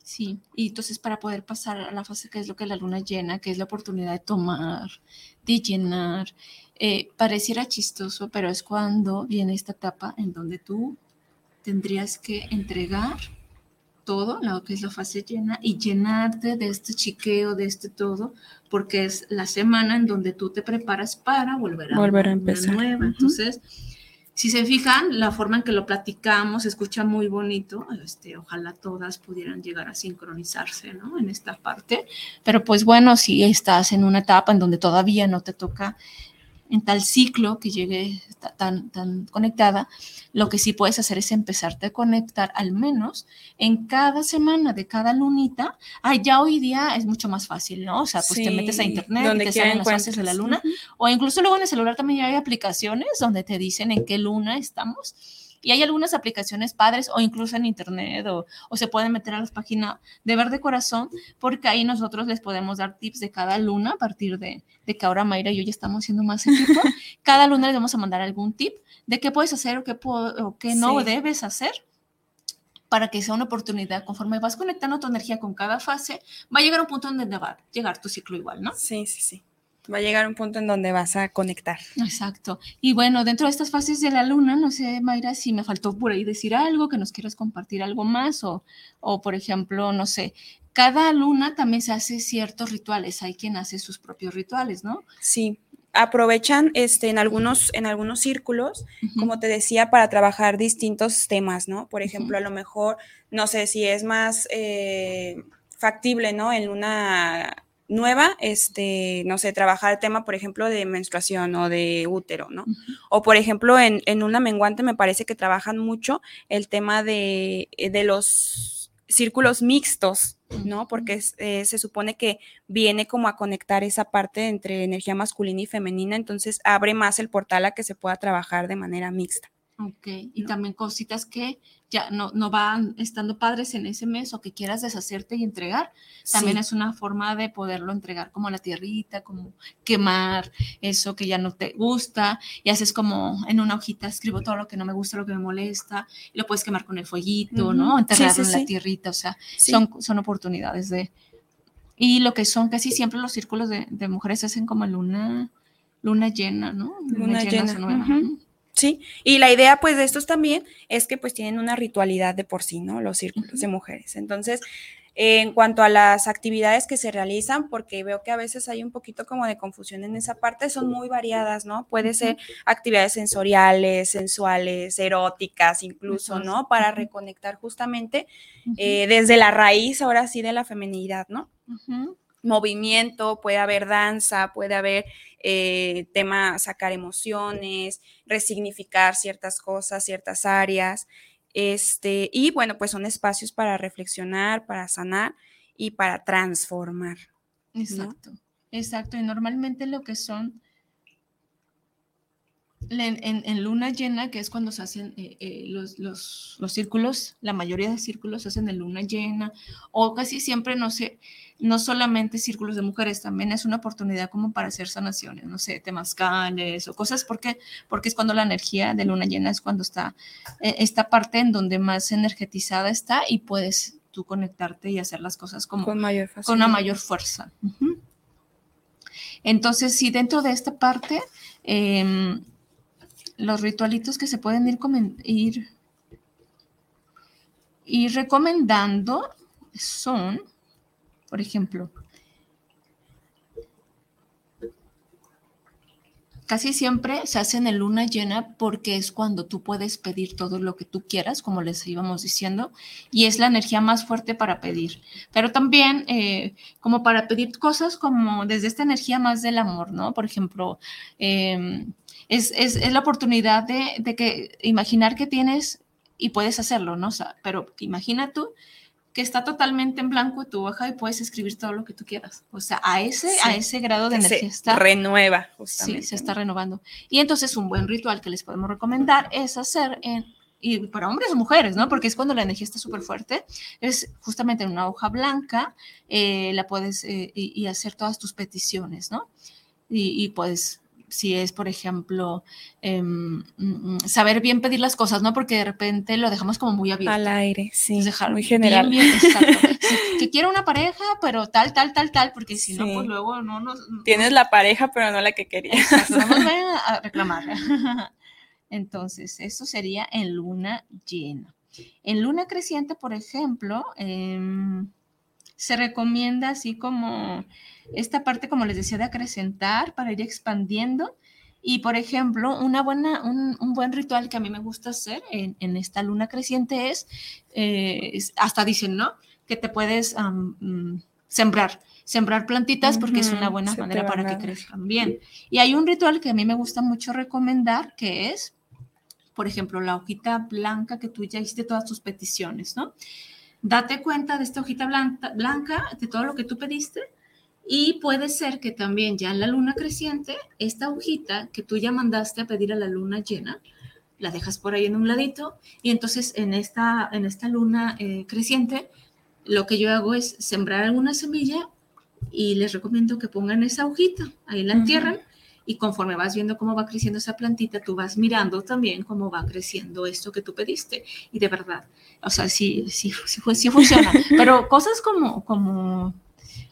Speaker 4: Sí, y entonces para poder pasar a la fase que es lo que la luna llena, que es la oportunidad de tomar, de llenar, eh, pareciera chistoso, pero es cuando viene esta etapa en donde tú tendrías que entregar todo, lo que es la fase llena, y llenarte de este chiqueo, de este todo, porque es la semana en donde tú te preparas para volver a,
Speaker 5: volver a empezar.
Speaker 4: Nueva. Entonces, si se fijan, la forma en que lo platicamos se escucha muy bonito. Este, ojalá todas pudieran llegar a sincronizarse ¿no? en esta parte. Pero pues bueno, si estás en una etapa en donde todavía no te toca en tal ciclo que llegue tan, tan conectada, lo que sí puedes hacer es empezarte a conectar al menos en cada semana de cada lunita. Ah, ya hoy día es mucho más fácil, ¿no? O sea, pues te metes a internet y te salen las fases de la luna. O incluso luego en el celular también ya hay aplicaciones donde te dicen en qué luna estamos y hay algunas aplicaciones padres o incluso en internet o, se pueden meter a la página de Verde Corazón porque ahí nosotros les podemos dar tips de cada luna a partir de, de que ahora Mayra y yo ya estamos haciendo más equipo. cada luna les vamos a mandar algún tip de qué puedes hacer o qué, o qué no debes hacer para que sea una oportunidad. Conforme vas conectando tu energía con cada fase, va a llegar un punto donde va a llegar tu ciclo igual, ¿no?
Speaker 5: Sí, sí, sí va a llegar un punto en donde vas a conectar.
Speaker 4: Exacto. Y bueno, dentro de estas fases de la luna, no sé, Mayra, si me faltó por ahí decir algo, que nos quieras compartir algo más, o, o por ejemplo, no sé, cada luna también se hace ciertos rituales, hay quien hace sus propios rituales, ¿no?
Speaker 5: Sí, aprovechan este, en, algunos, en algunos círculos, como te decía, para trabajar distintos temas, ¿no? Por ejemplo, a lo mejor, no sé si es más eh, factible, ¿no? En una nueva, este, no sé, trabajar el tema, por ejemplo, de menstruación o de útero, ¿no? O, por ejemplo, en, en, una menguante me parece que trabajan mucho el tema de, eh, de los círculos mixtos, ¿no? Porque eh, se supone que viene como a conectar esa parte entre energía masculina y femenina, entonces abre más el portal a que se pueda trabajar de manera mixta.
Speaker 4: Ok, y también cositas que ya no, no van estando padres en ese mes o que quieras deshacerte y entregar, también es una forma de poderlo entregar como a la tierrita, como quemar eso que ya no te gusta y haces como en una hojita, escribo todo lo que no me gusta, lo que me molesta, y lo puedes quemar con el fueguito, ¿no? Enterrarlo en la tierrita, o sea, son, son oportunidades de... Y lo que son casi siempre los círculos de, de mujeres hacen como luna, luna llena, ¿no?
Speaker 5: Luna, llena. Sí, y la idea pues de estos también es que pues tienen una ritualidad de por sí, ¿no? Los círculos de mujeres. Entonces, en cuanto a las actividades que se realizan, porque veo que a veces hay un poquito como de confusión en esa parte, son muy variadas, ¿no? Puede ser actividades sensoriales, sensuales, eróticas incluso, ¿no? Para reconectar justamente eh, desde la raíz, ahora sí, de la feminidad, ¿no? Movimiento, puede haber danza, puede haber eh, tema sacar emociones, resignificar ciertas cosas, ciertas áreas. Este, y bueno, pues son espacios para reflexionar, para sanar y para transformar.
Speaker 4: Exacto, exacto. Y normalmente lo que son en, luna llena, que es cuando se hacen eh, eh, los, los, los, círculos, la mayoría de círculos se hacen en luna llena, o casi siempre, no sé, no solamente círculos de mujeres, también es una oportunidad como para hacer sanaciones, no sé, temazcales o cosas, porque porque es cuando la energía de luna llena es cuando está eh, esta parte en donde más energetizada está y puedes tú conectarte y hacer las cosas como
Speaker 5: con, mayor
Speaker 4: con una mayor fuerza. Entonces, si dentro de esta parte, em, los ritualitos que se pueden ir, ir, ir recomendando son por ejemplo, casi siempre se hace en luna llena porque es cuando tú puedes pedir todo lo que tú quieras, como les íbamos diciendo, y es la energía más fuerte para pedir. Pero también eh, como para pedir cosas como desde esta energía más del amor, ¿no? Por ejemplo, em, es, la oportunidad de, de, que imaginar que tienes y puedes hacerlo, ¿no? Pero imagina tú que está totalmente en blanco tu hoja y puedes escribir todo lo que tú quieras. O sea, a ese, a ese grado de energía está.
Speaker 5: Renueva, justamente.
Speaker 4: Sí, se está renovando. Y entonces un buen ritual que les podemos recomendar es hacer en, y para hombres o mujeres, ¿no? Porque es cuando la energía está súper fuerte, es justamente en una hoja blanca, eh, la puedes eh, y, hacer todas tus peticiones, ¿no? Y, y puedes si es, por ejemplo, em, mm, saber bien pedir las cosas, ¿no? Porque de repente lo dejamos como muy abierto.
Speaker 5: Al aire, sí. Dejar muy general.
Speaker 4: que quiero una pareja, pero tal, tal, tal, tal, porque si no, pues luego no nos...
Speaker 5: Tienes la pareja, pero no la que querías.
Speaker 4: no nos vayan a reclamar. Entonces, eso sería en luna llena. En luna creciente, por ejemplo, em, se recomienda así como esta parte, como les decía, de acrecentar para ir expandiendo. Y, por ejemplo, una buena, un, buen ritual que a mí me gusta hacer en, esta luna creciente es, eh, hasta dicen, ¿no? Que te puedes mm, sembrar, sembrar plantitas porque es una buena manera para que crezcan bien. Y hay un ritual que a mí me gusta mucho recomendar que es, por ejemplo, la hojita blanca que tú ya hiciste todas tus peticiones, ¿no? Date cuenta de esta hojita blanca, blanca de todo lo que tú pediste y puede ser que también ya en la luna creciente, esta hojita que tú ya mandaste a pedir a la luna llena, la dejas por ahí en un ladito y entonces en esta, en esta luna eh, creciente, lo que yo hago es sembrar alguna semilla y les recomiendo que pongan esa hojita, ahí la entierran y conforme vas viendo cómo va creciendo esa plantita, tú vas mirando también cómo va creciendo esto que tú pediste. Y de verdad, o sea, sí, sí, sí, sí funciona. Pero cosas como, como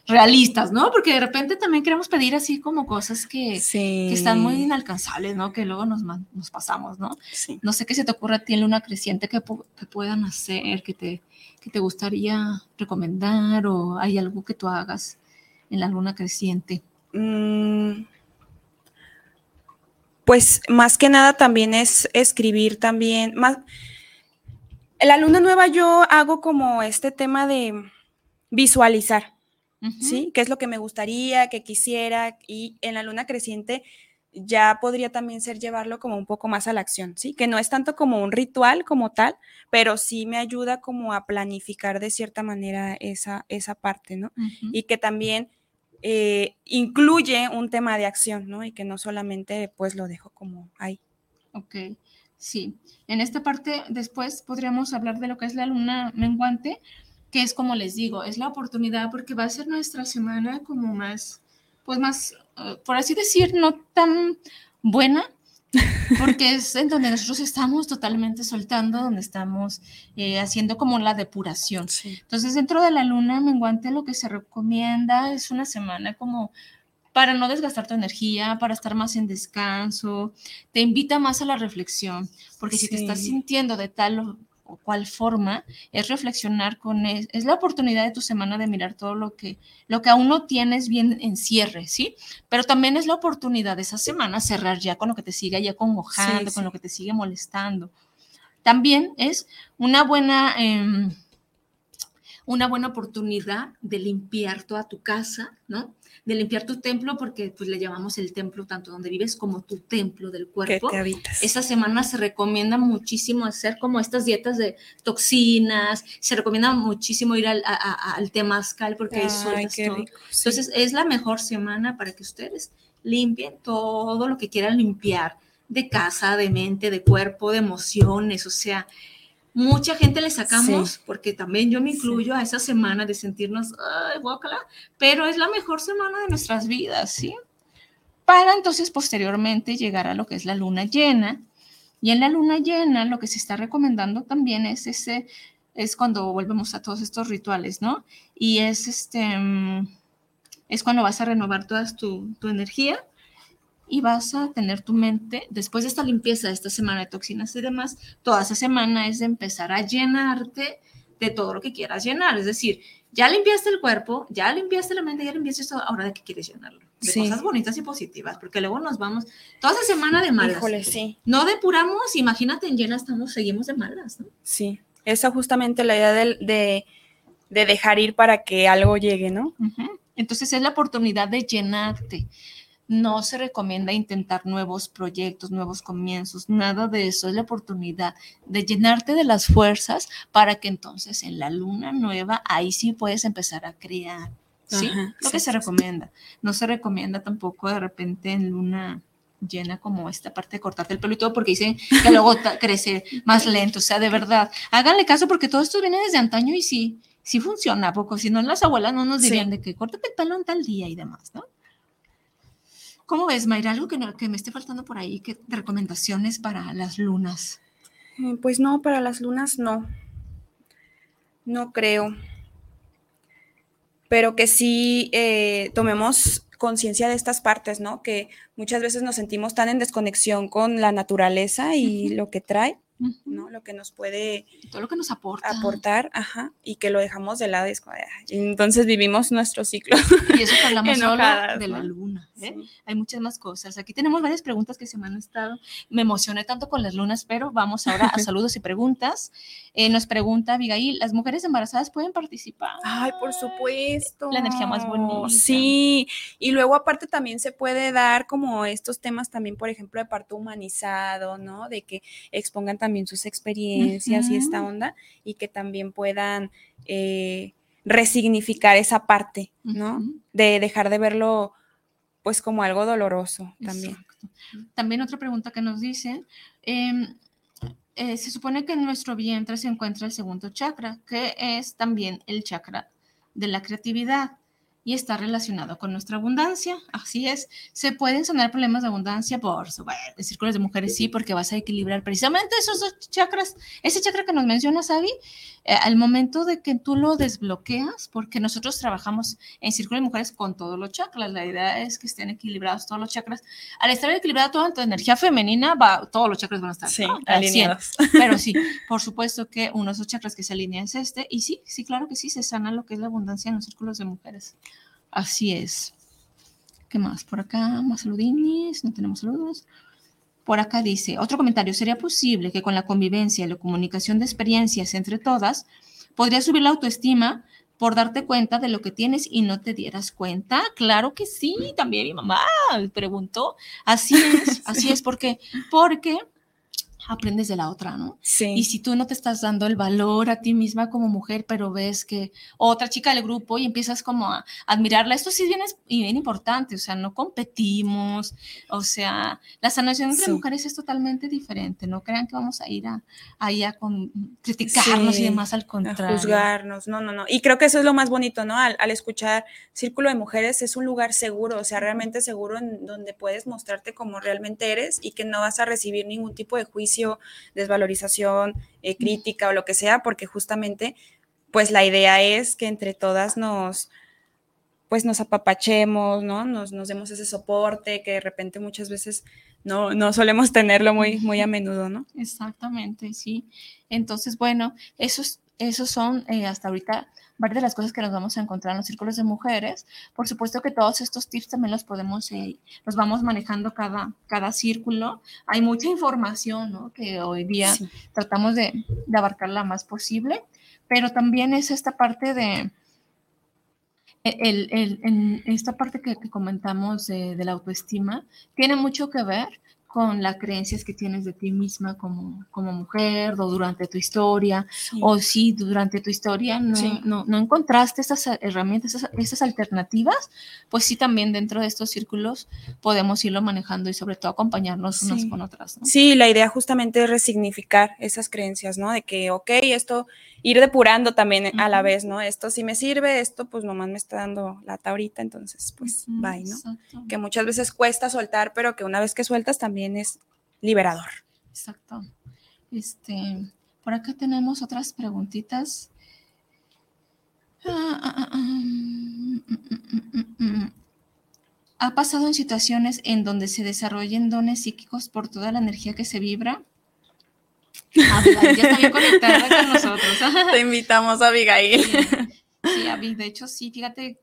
Speaker 4: realistas, ¿no? Porque de repente también queremos pedir así como cosas que, que están muy inalcanzables, ¿no? Que luego nos, nos pasamos, ¿no? No sé qué se te ocurre a ti en luna creciente que, que, puedan hacer, que te, que te gustaría recomendar o hay algo que tú hagas en la luna creciente.
Speaker 5: Mm, pues más que nada también es escribir también, más... la luna nueva yo hago como este tema de visualizar ¿sí? ¿Qué es lo que me gustaría, que quisiera? Y en la luna creciente ya podría también ser llevarlo como un poco más a la acción, ¿sí? Que no es tanto como un ritual como tal, pero sí me ayuda como a planificar de cierta manera esa, esa parte, ¿no? Y que también eh, incluye un tema de acción, ¿no? Y que no solamente pues lo dejo como ahí.
Speaker 4: Ok, sí. En esta parte después podríamos hablar de lo que es la luna menguante, que es como les digo, es la oportunidad porque va a ser nuestra semana como más, pues más, eh, por así decir, no tan buena, porque es en donde nosotros estamos totalmente soltando, donde estamos eh, haciendo como la depuración. Entonces, dentro de la luna menguante, lo que se recomienda es una semana como para no desgastar tu energía, para estar más en descanso, te invita más a la reflexión, porque si te estás sintiendo de tal o cuál forma, es reflexionar con, es, es, la oportunidad de tu semana de mirar todo lo que, lo que aún no tienes bien en cierre, ¿sí? Pero también es la oportunidad de esa semana cerrar ya con lo que te sigue ya congojando, con lo que te sigue molestando. También es una buena, em, una buena oportunidad de limpiar toda tu casa, ¿no? de limpiar tu templo, porque pues le llamamos el templo tanto donde vives como tu templo del cuerpo.
Speaker 5: Que te habitas.
Speaker 4: Esa semana se recomienda muchísimo hacer como estas dietas de toxinas, se recomienda muchísimo ir al, al temazcal porque es Entonces es la mejor semana para que ustedes limpien todo lo que quieran limpiar de casa, de mente, de cuerpo, de emociones, o sea, mucha gente le sacamos, porque también yo me incluyo a esa semana de sentirnos, ay, guácala, pero es la mejor semana de nuestras vidas, ¿sí? Para entonces posteriormente llegar a lo que es la luna llena. Y en la luna llena lo que se está recomendando también es ese, es cuando volvemos a todos estos rituales, ¿no? Y es este, mm, es cuando vas a renovar toda tu, tu energía y vas a tener tu mente, después de esta limpieza de esta semana de toxinas y demás, toda esa semana es de empezar a llenarte de todo lo que quieras llenar. Es decir, ya limpiaste el cuerpo, ya limpiaste la mente, ya limpiaste todo, ahora de qué quieres llenarlo. de
Speaker 5: Sí.
Speaker 4: cosas bonitas y positivas, porque luego nos vamos toda esa semana de malas.
Speaker 5: Híjole, sí,
Speaker 4: No depuramos, imagínate en llena estamos, seguimos de malas, ¿no?
Speaker 5: sí. Esa justamente la idea de, de dejar ir para que algo llegue, ¿no?
Speaker 4: Entonces es la oportunidad de llenarte. No se recomienda intentar nuevos proyectos, nuevos comienzos, nada de eso. Es la oportunidad de llenarte de las fuerzas para que entonces en la luna nueva ahí sí puedes empezar a crear. ¿Sí?
Speaker 5: Ajá,
Speaker 4: Lo que se
Speaker 5: sí,
Speaker 4: recomienda. No se recomienda tampoco de repente en luna llena como esta parte de cortarte el pelo y todo porque dicen que luego crece más lento. O sea, de verdad, háganle caso porque todo esto viene desde antaño y sí, sí funciona, ¿a poco si no las abuelas no nos dirían de que córtate el pelo en tal día y demás, ¿no? ¿Cómo ves, Mayra? Algo que, no- que me esté faltando por ahí, de recomendaciones para las lunas.
Speaker 5: Eh, Pues no, para las lunas no. No creo. Pero que sí eh, tomemos conciencia de estas partes, ¿no? Que muchas veces nos sentimos tan en desconexión con la naturaleza y lo que trae, ¿no? Lo que nos puede
Speaker 4: Todo lo que nos aporta.
Speaker 5: aportar, ajá, y que lo dejamos de lado. y es como entonces vivimos nuestro ciclo.
Speaker 4: Y eso que hablamos solo de la luna. ¿eh?
Speaker 5: Sí.
Speaker 4: Hay muchas más cosas. Aquí tenemos varias preguntas que se me han estado. Me emocioné tanto con las lunas, pero vamos ahora a saludos y preguntas. Eh, nos pregunta Abigail, ¿las mujeres embarazadas pueden participar?
Speaker 5: Ay, por supuesto.
Speaker 4: La energía más bonita.
Speaker 5: Sí, y luego aparte también se puede dar como estos temas también, por ejemplo, de parto humanizado, ¿no? De que expongan también sus experiencias y esta onda y que también puedan eh, resignificar esa parte, ¿no? De dejar de verlo pues como algo doloroso también.
Speaker 4: Exacto. También otra pregunta que nos dice, em, eh, se supone que en nuestro vientre se encuentra el segundo chakra, que es también el chakra de la creatividad y está relacionado con nuestra abundancia. Así es, se pueden sanar problemas de abundancia por círculos de mujeres, sí, porque vas a equilibrar precisamente esos dos chakras. Ese chakra que nos menciona Sabi, eh, al momento de que tú lo desbloqueas, porque nosotros trabajamos en círculos de mujeres con todos los chakras, la idea es que estén equilibrados todos los chakras. Al estar equilibrada toda tu energía femenina, va, todos los chakras van a estar
Speaker 5: Sí,
Speaker 4: ¿no? al 100.
Speaker 5: alineados.
Speaker 4: Pero sí, por supuesto que uno de esos chakras que se alinean es este. Y sí, sí, claro que sí, se sana lo que es la abundancia en los círculos de mujeres. Así es. ¿Qué más? Por acá, más saludines, no tenemos saludos. Por acá dice, otro comentario, ¿sería posible que con la convivencia y la comunicación de experiencias entre todas, podría subir la autoestima por darte cuenta de lo que tienes y no te dieras cuenta? Claro que sí, también mi mamá preguntó. Así es, así es, porque, porque aprendes de la otra, ¿no?
Speaker 5: Sí.
Speaker 4: Y si tú no te estás dando el valor a ti misma como mujer, pero ves que otra chica del grupo y empiezas como a admirarla, esto sí es bien, es- bien importante, o sea, no competimos, o sea, la sanación entre
Speaker 5: Sí.
Speaker 4: mujeres es totalmente diferente, no crean que vamos a ir a, ahí a con, criticarnos y demás, al
Speaker 5: a
Speaker 4: contrario.
Speaker 5: juzgarnos, no, no, no. Y creo que eso es lo más bonito, ¿no? Al, al escuchar Círculo de Mujeres es un lugar seguro, o sea, realmente seguro en donde puedes mostrarte como realmente eres y que no vas a recibir ningún tipo de juicio, desvalorización, eh, crítica o lo que sea, porque justamente, pues la idea es que entre todas nos pues nos apapachemos, ¿no? Nos, nos demos ese soporte que de repente muchas veces no, no solemos tenerlo muy, muy a menudo, ¿no?
Speaker 4: Exactamente, sí. Entonces, bueno, esos, esos son eh, hasta ahorita varias de las cosas que nos vamos a encontrar en los círculos de mujeres. Por supuesto que todos estos tips también los podemos, eh, los vamos manejando cada, cada círculo. Hay mucha información, ¿no? Que hoy día
Speaker 5: Sí.
Speaker 4: tratamos de, de abarcar la más posible, pero también es esta parte de, el, el- en esta parte que, que comentamos de, de la autoestima, tiene mucho que ver con las creencias que tienes de ti misma como, como mujer o durante tu historia,
Speaker 5: Sí.
Speaker 4: o si durante tu historia no,
Speaker 5: Sí.
Speaker 4: no, no encontraste estas herramientas, esas, esas alternativas, pues sí también dentro de estos círculos podemos irlo manejando y sobre todo acompañarnos unas
Speaker 5: Sí.
Speaker 4: con otras. ¿no?
Speaker 5: Sí, la idea justamente es resignificar esas creencias, ¿no? De que, ok, esto, ir depurando también a la vez, ¿no? Esto sí me sirve, esto pues nomás me está dando la ahorita, entonces pues
Speaker 4: Ujú,
Speaker 5: bye, ¿no?
Speaker 4: Exacto.
Speaker 5: Que muchas veces cuesta soltar, pero que una vez que sueltas también es liberador.
Speaker 4: Exacto. Este, por acá tenemos otras preguntitas. Ah, ah, ah. ¿Ha pasado en situaciones en donde se desarrollen dones psíquicos por toda la energía que se vibra? Ah, Abigail, ya está bien conectada con nosotros.
Speaker 5: Te invitamos, Abigail.
Speaker 4: Sí, Abby, de hecho sí, fíjate,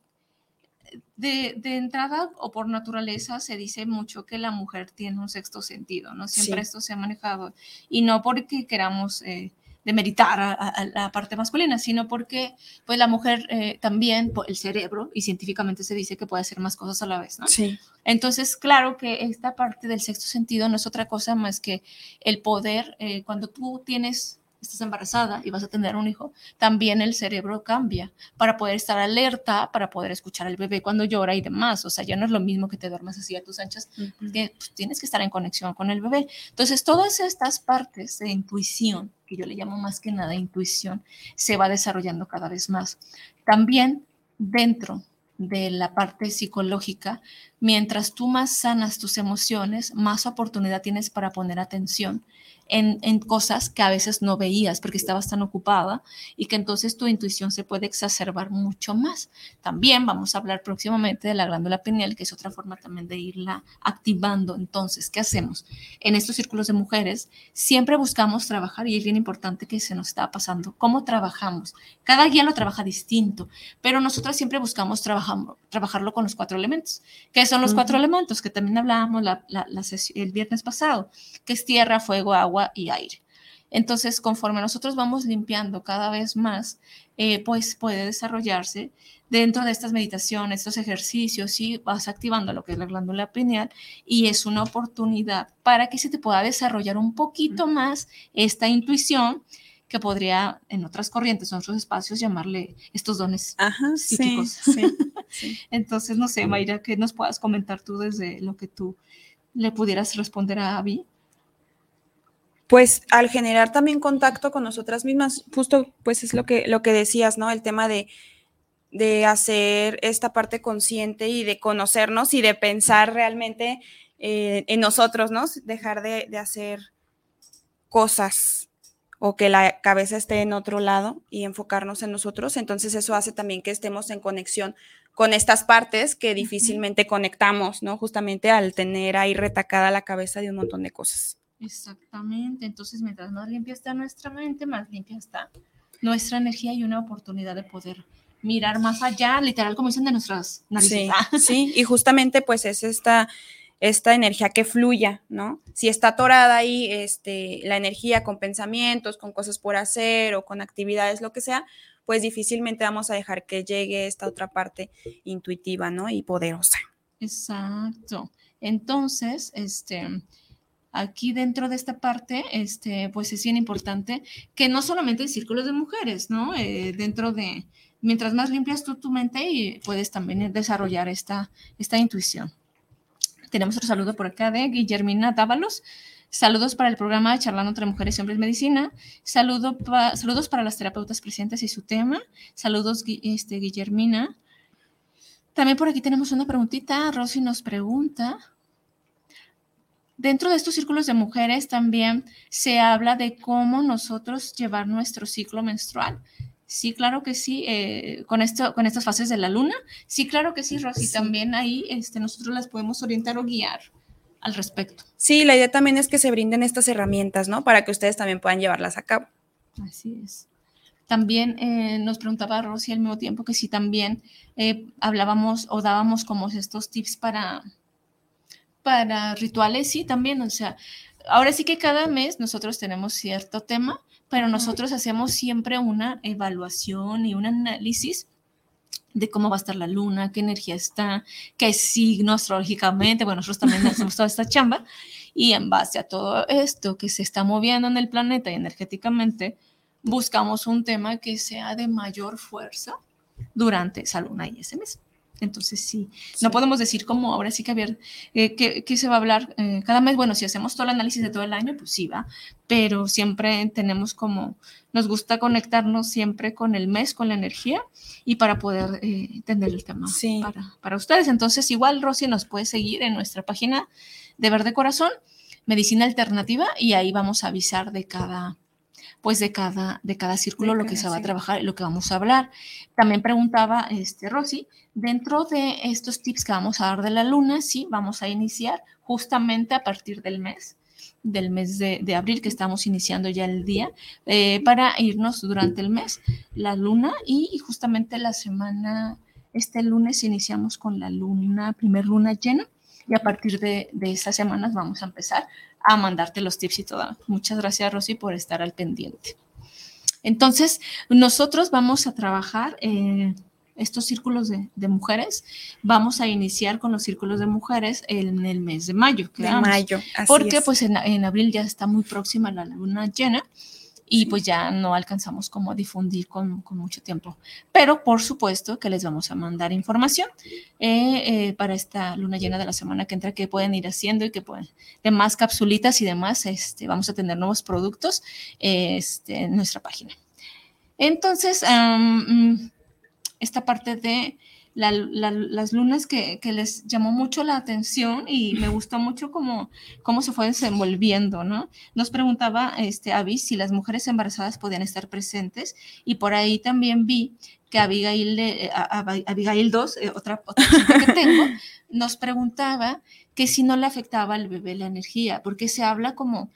Speaker 4: de, de, entrada o por naturaleza se dice mucho que la mujer tiene un sexto sentido, ¿no? Siempre esto se ha manejado y no porque queramos eh, demeritar a, a, la parte masculina, sino porque pues la mujer eh, también, el cerebro, y científicamente se dice que puede hacer más cosas a la vez, ¿no?
Speaker 5: Sí.
Speaker 4: Entonces, claro que esta parte del sexto sentido no es otra cosa más que el poder, eh, cuando tú tienes estás embarazada y vas a tener un hijo, también el cerebro cambia para poder estar alerta, para poder escuchar al bebé cuando llora y demás. O sea, ya no es lo mismo que te duermas así a tus anchas, uh -huh. porque, pues, tienes que estar en conexión con el bebé. Entonces, todas estas partes de intuición, que yo le llamo más que nada intuición, se va desarrollando cada vez más. También dentro de la parte psicológica, mientras tú más sanas tus emociones, más oportunidad tienes para poner atención en, en, cosas que a veces no veías porque estabas tan ocupada y que entonces tu intuición se puede exacerbar mucho más. También vamos a hablar próximamente de la glándula pineal, que es otra forma también de irla activando. Entonces, ¿qué hacemos? En estos círculos de mujeres siempre buscamos trabajar y es bien importante que se nos está pasando. ¿Cómo trabajamos? Cada guía lo trabaja distinto, pero nosotras siempre buscamos trabajar, trabajarlo con los cuatro elementos. ¿Qué son los uh -huh. cuatro elementos? Que también hablábamos la, la, la el viernes pasado, que es tierra, fuego, agua y aire. Entonces, conforme nosotros vamos limpiando cada vez más, eh, pues puede desarrollarse dentro de estas meditaciones, estos ejercicios, y vas activando lo que es la glándula pineal y es una oportunidad para que se te pueda desarrollar un poquito más esta intuición que podría en otras corrientes, en otros espacios, llamarle estos dones
Speaker 5: Ajá,
Speaker 4: psíquicos.
Speaker 5: Sí, sí, sí.
Speaker 4: Entonces, no sé, Mayra, que nos puedas comentar tú desde lo que tú le pudieras responder a Abby
Speaker 5: pues al generar también contacto con nosotras mismas, justo pues es lo que, lo que decías, ¿no? El tema de, de hacer esta parte consciente y de conocernos y de pensar realmente eh, en nosotros, ¿no? Dejar de, de, hacer cosas o que la cabeza esté en otro lado y enfocarnos en nosotros. Entonces eso hace también que estemos en conexión con estas partes que difícilmente conectamos, ¿no? Justamente al tener ahí retacada la cabeza de un montón de cosas.
Speaker 4: Exactamente. Entonces, mientras más limpia está nuestra mente, más limpia está nuestra energía y una oportunidad de poder mirar más allá, literal, como dicen de nuestras narices.
Speaker 5: Sí, sí, y justamente pues es esta, esta energía que fluya, ¿no? Si está atorada ahí este, la energía con pensamientos, con cosas por hacer o con actividades, lo que sea, pues difícilmente vamos a dejar que llegue esta otra parte intuitiva, ¿no? Y poderosa.
Speaker 4: Exacto. Entonces, este, aquí dentro de esta parte, este, pues es bien importante que no solamente en círculos de mujeres, ¿no? Eh, dentro de, mientras más limpias tú tu mente y puedes también desarrollar esta, esta intuición. Tenemos otro saludo por acá de Guillermina Dávalos. Saludos para el programa de Charlando entre Mujeres y Hombres Medicina. Saludo saludos para las terapeutas presentes y su tema. Saludos, este, Guillermina. También por aquí tenemos una preguntita. Rosy nos pregunta, Dentro de estos círculos de mujeres también se habla de cómo nosotros llevar nuestro ciclo menstrual. Sí, claro que sí, eh, con, esto, con estas fases de la luna. Sí, claro que sí, Rosy. Sí. También ahí este, nosotros las podemos orientar o guiar al respecto.
Speaker 5: Sí, la idea también es que se brinden estas herramientas, ¿no? Para que ustedes también puedan llevarlas a cabo.
Speaker 4: Así es. También eh, nos preguntaba Rosy al mismo tiempo que si también eh, hablábamos o dábamos como estos tips para, para rituales, sí, también, o sea, ahora sí que cada mes nosotros tenemos cierto tema, pero nosotros hacemos siempre una evaluación y un análisis de cómo va a estar la luna, qué energía está, qué signo astrológicamente, bueno, nosotros también hacemos toda esta chamba, y en base a todo esto que se está moviendo en el planeta y energéticamente, buscamos un tema que sea de mayor fuerza durante esa luna y ese mes. Entonces, sí, sí, no podemos decir como ahora sí que, ver, eh, que, que, se va a hablar eh, cada mes. Bueno, si hacemos todo el análisis de todo el año, pues sí va, pero siempre tenemos como, nos gusta conectarnos siempre con el mes, con la energía y para poder eh, entender el tema
Speaker 5: sí.
Speaker 4: para, para ustedes. Entonces, igual Rosy nos puede seguir en nuestra página de Verde Corazón, Medicina Alternativa, y ahí vamos a avisar de cada pues de cada, de cada círculo, de lo que se va a trabajar y lo que vamos a hablar. También preguntaba este, Rosy, dentro de estos tips que vamos a dar de la luna, sí, vamos a iniciar justamente a partir del mes, del mes de, de abril, que estamos iniciando ya el día, eh, para irnos durante el mes, la luna y, y justamente la semana Este lunes iniciamos con la luna, primer luna llena, y a partir de, de estas semanas vamos a empezar a mandarte los tips y todo. Muchas gracias, Rosy, por estar al pendiente. Entonces, nosotros vamos a trabajar eh, estos círculos de, mujeres. Vamos a iniciar con los círculos de mujeres en el mes de mayo.
Speaker 5: De mayo, así
Speaker 4: Porque pues en, en, abril ya está muy próxima la luna llena y pues ya no alcanzamos como a difundir con, mucho tiempo. Pero por supuesto que les vamos a mandar información eh, eh, para esta luna llena de la semana que entra que pueden ir haciendo y que pueden, de más capsulitas y demás, este, vamos a tener nuevos productos este, en nuestra página. Entonces, mm, esta parte de las lunas que, les llamó mucho la atención y me gustó mucho cómo, cómo se fue desenvolviendo, ¿no? Nos preguntaba este, Avi si las mujeres embarazadas podían estar presentes y por ahí también vi que Abigail, eh, Abigail 2, eh, otra, otra que tengo, nos preguntaba que si no le afectaba al bebé la energía, porque se habla como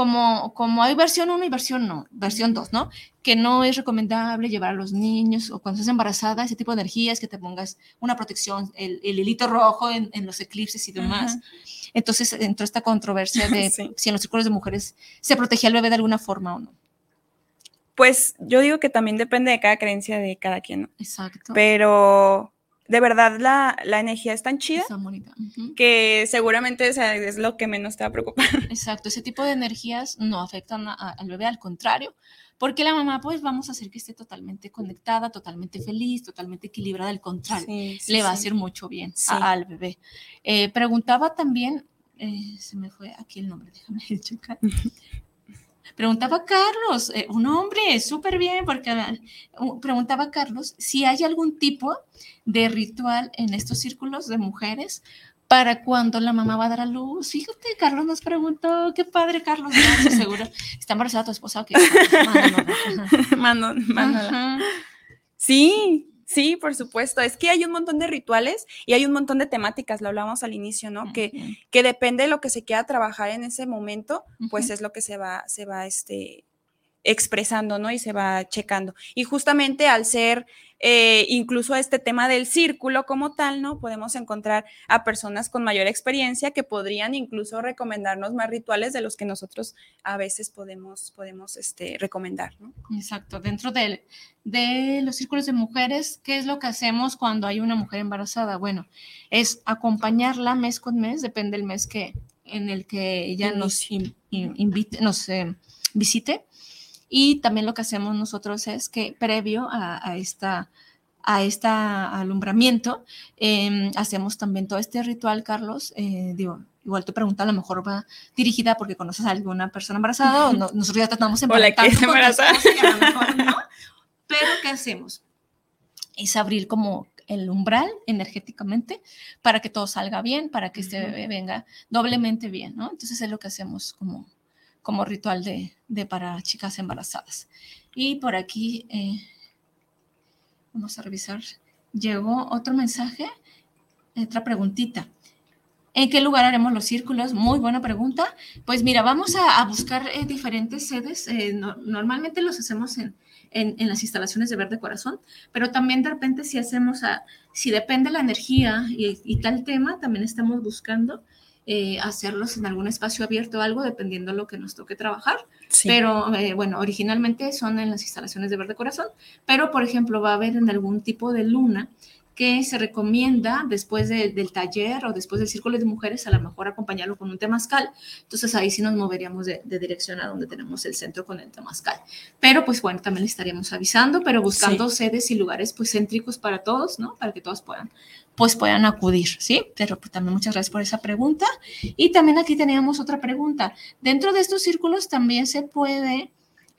Speaker 4: como, como hay versión 1 y versión no, versión 2, ¿no? Que no es recomendable llevar a los niños o cuando estás embarazada, ese tipo de energías, que te pongas una protección, el, el hilito rojo en, en, los eclipses y demás. Entonces entró esta controversia de si en los círculos de mujeres se protegía al bebé de alguna forma o no.
Speaker 5: Pues yo digo que también depende de cada creencia de cada quien, ¿no?
Speaker 4: Exacto.
Speaker 5: Pero de verdad la, energía es tan chida que seguramente es lo que menos te va a preocupar.
Speaker 4: Exacto, ese tipo de energías no afectan al bebé, al contrario, porque la mamá pues vamos a hacer que esté totalmente conectada, totalmente feliz, totalmente equilibrada, al contrario, le va a hacer mucho bien al bebé. Eh, preguntaba también, eh, se me fue aquí el nombre, déjame checar. Preguntaba Carlos, eh, un hombre, súper bien, porque uh, preguntaba Carlos si hay algún tipo de ritual en estos círculos de mujeres para cuando la mamá va a dar a luz. Fíjate, Carlos nos preguntó, qué padre, Carlos, seguro. ¿Está embarazada tu esposa o qué?
Speaker 5: Mando, Sí, Sí, por supuesto. Es que hay un montón de rituales y hay un montón de temáticas, lo hablamos al inicio, ¿no? Que, que depende de lo que se quiera trabajar en ese momento, pues es lo que se va, se va este, expresando, ¿no? Y se va checando. Y justamente al ser eh, incluso este tema del círculo como tal, ¿no? Podemos encontrar a personas con mayor experiencia que podrían incluso recomendarnos más rituales de los que nosotros a veces podemos, podemos este, recomendar, ¿no?
Speaker 4: Exacto. Dentro de, de los círculos de mujeres, ¿qué es lo que hacemos cuando hay una mujer embarazada? Bueno, es acompañarla mes con mes, depende del mes que, en el que ella nos, invite, nos eh, visite y también lo que hacemos nosotros es que previo a, esta a este alumbramiento, em, hacemos también todo este ritual, Carlos. Eh, digo, igual tu pregunta a lo mejor va dirigida porque conoces a alguna persona embarazada o nosotros ya tratamos
Speaker 5: que es embarazada.
Speaker 4: Pero, ¿qué hacemos? Es abrir como el umbral energéticamente para que todo salga bien, para que este bebé venga doblemente bien, ¿no? Entonces es lo que hacemos como como ritual de, para chicas embarazadas. Y por aquí, eh, vamos a revisar, llegó otro mensaje, otra preguntita. ¿En qué lugar haremos los círculos? Muy buena pregunta. Pues mira, vamos a, buscar eh, diferentes sedes. Eh, normalmente los hacemos en, en, las instalaciones de Verde Corazón, pero también de repente si hacemos, a, si depende la energía y tal tema, también estamos buscando eh, hacerlos en algún espacio abierto o algo, dependiendo de lo que nos toque trabajar. Pero eh, bueno, originalmente son en las instalaciones de Verde Corazón, pero por ejemplo va a haber en algún tipo de luna que se recomienda después del taller o después del círculo de mujeres, a lo mejor acompañarlo con un temazcal. Entonces ahí sí nos moveríamos de, dirección a donde tenemos el centro con el temazcal. Pero pues bueno, también le estaríamos avisando, pero buscando sedes y lugares pues céntricos para todos, ¿no? Para que todos puedan pues puedan acudir, ¿sí? Pero pues, también muchas gracias por esa pregunta. Y también aquí teníamos otra pregunta. Dentro de estos círculos también se puede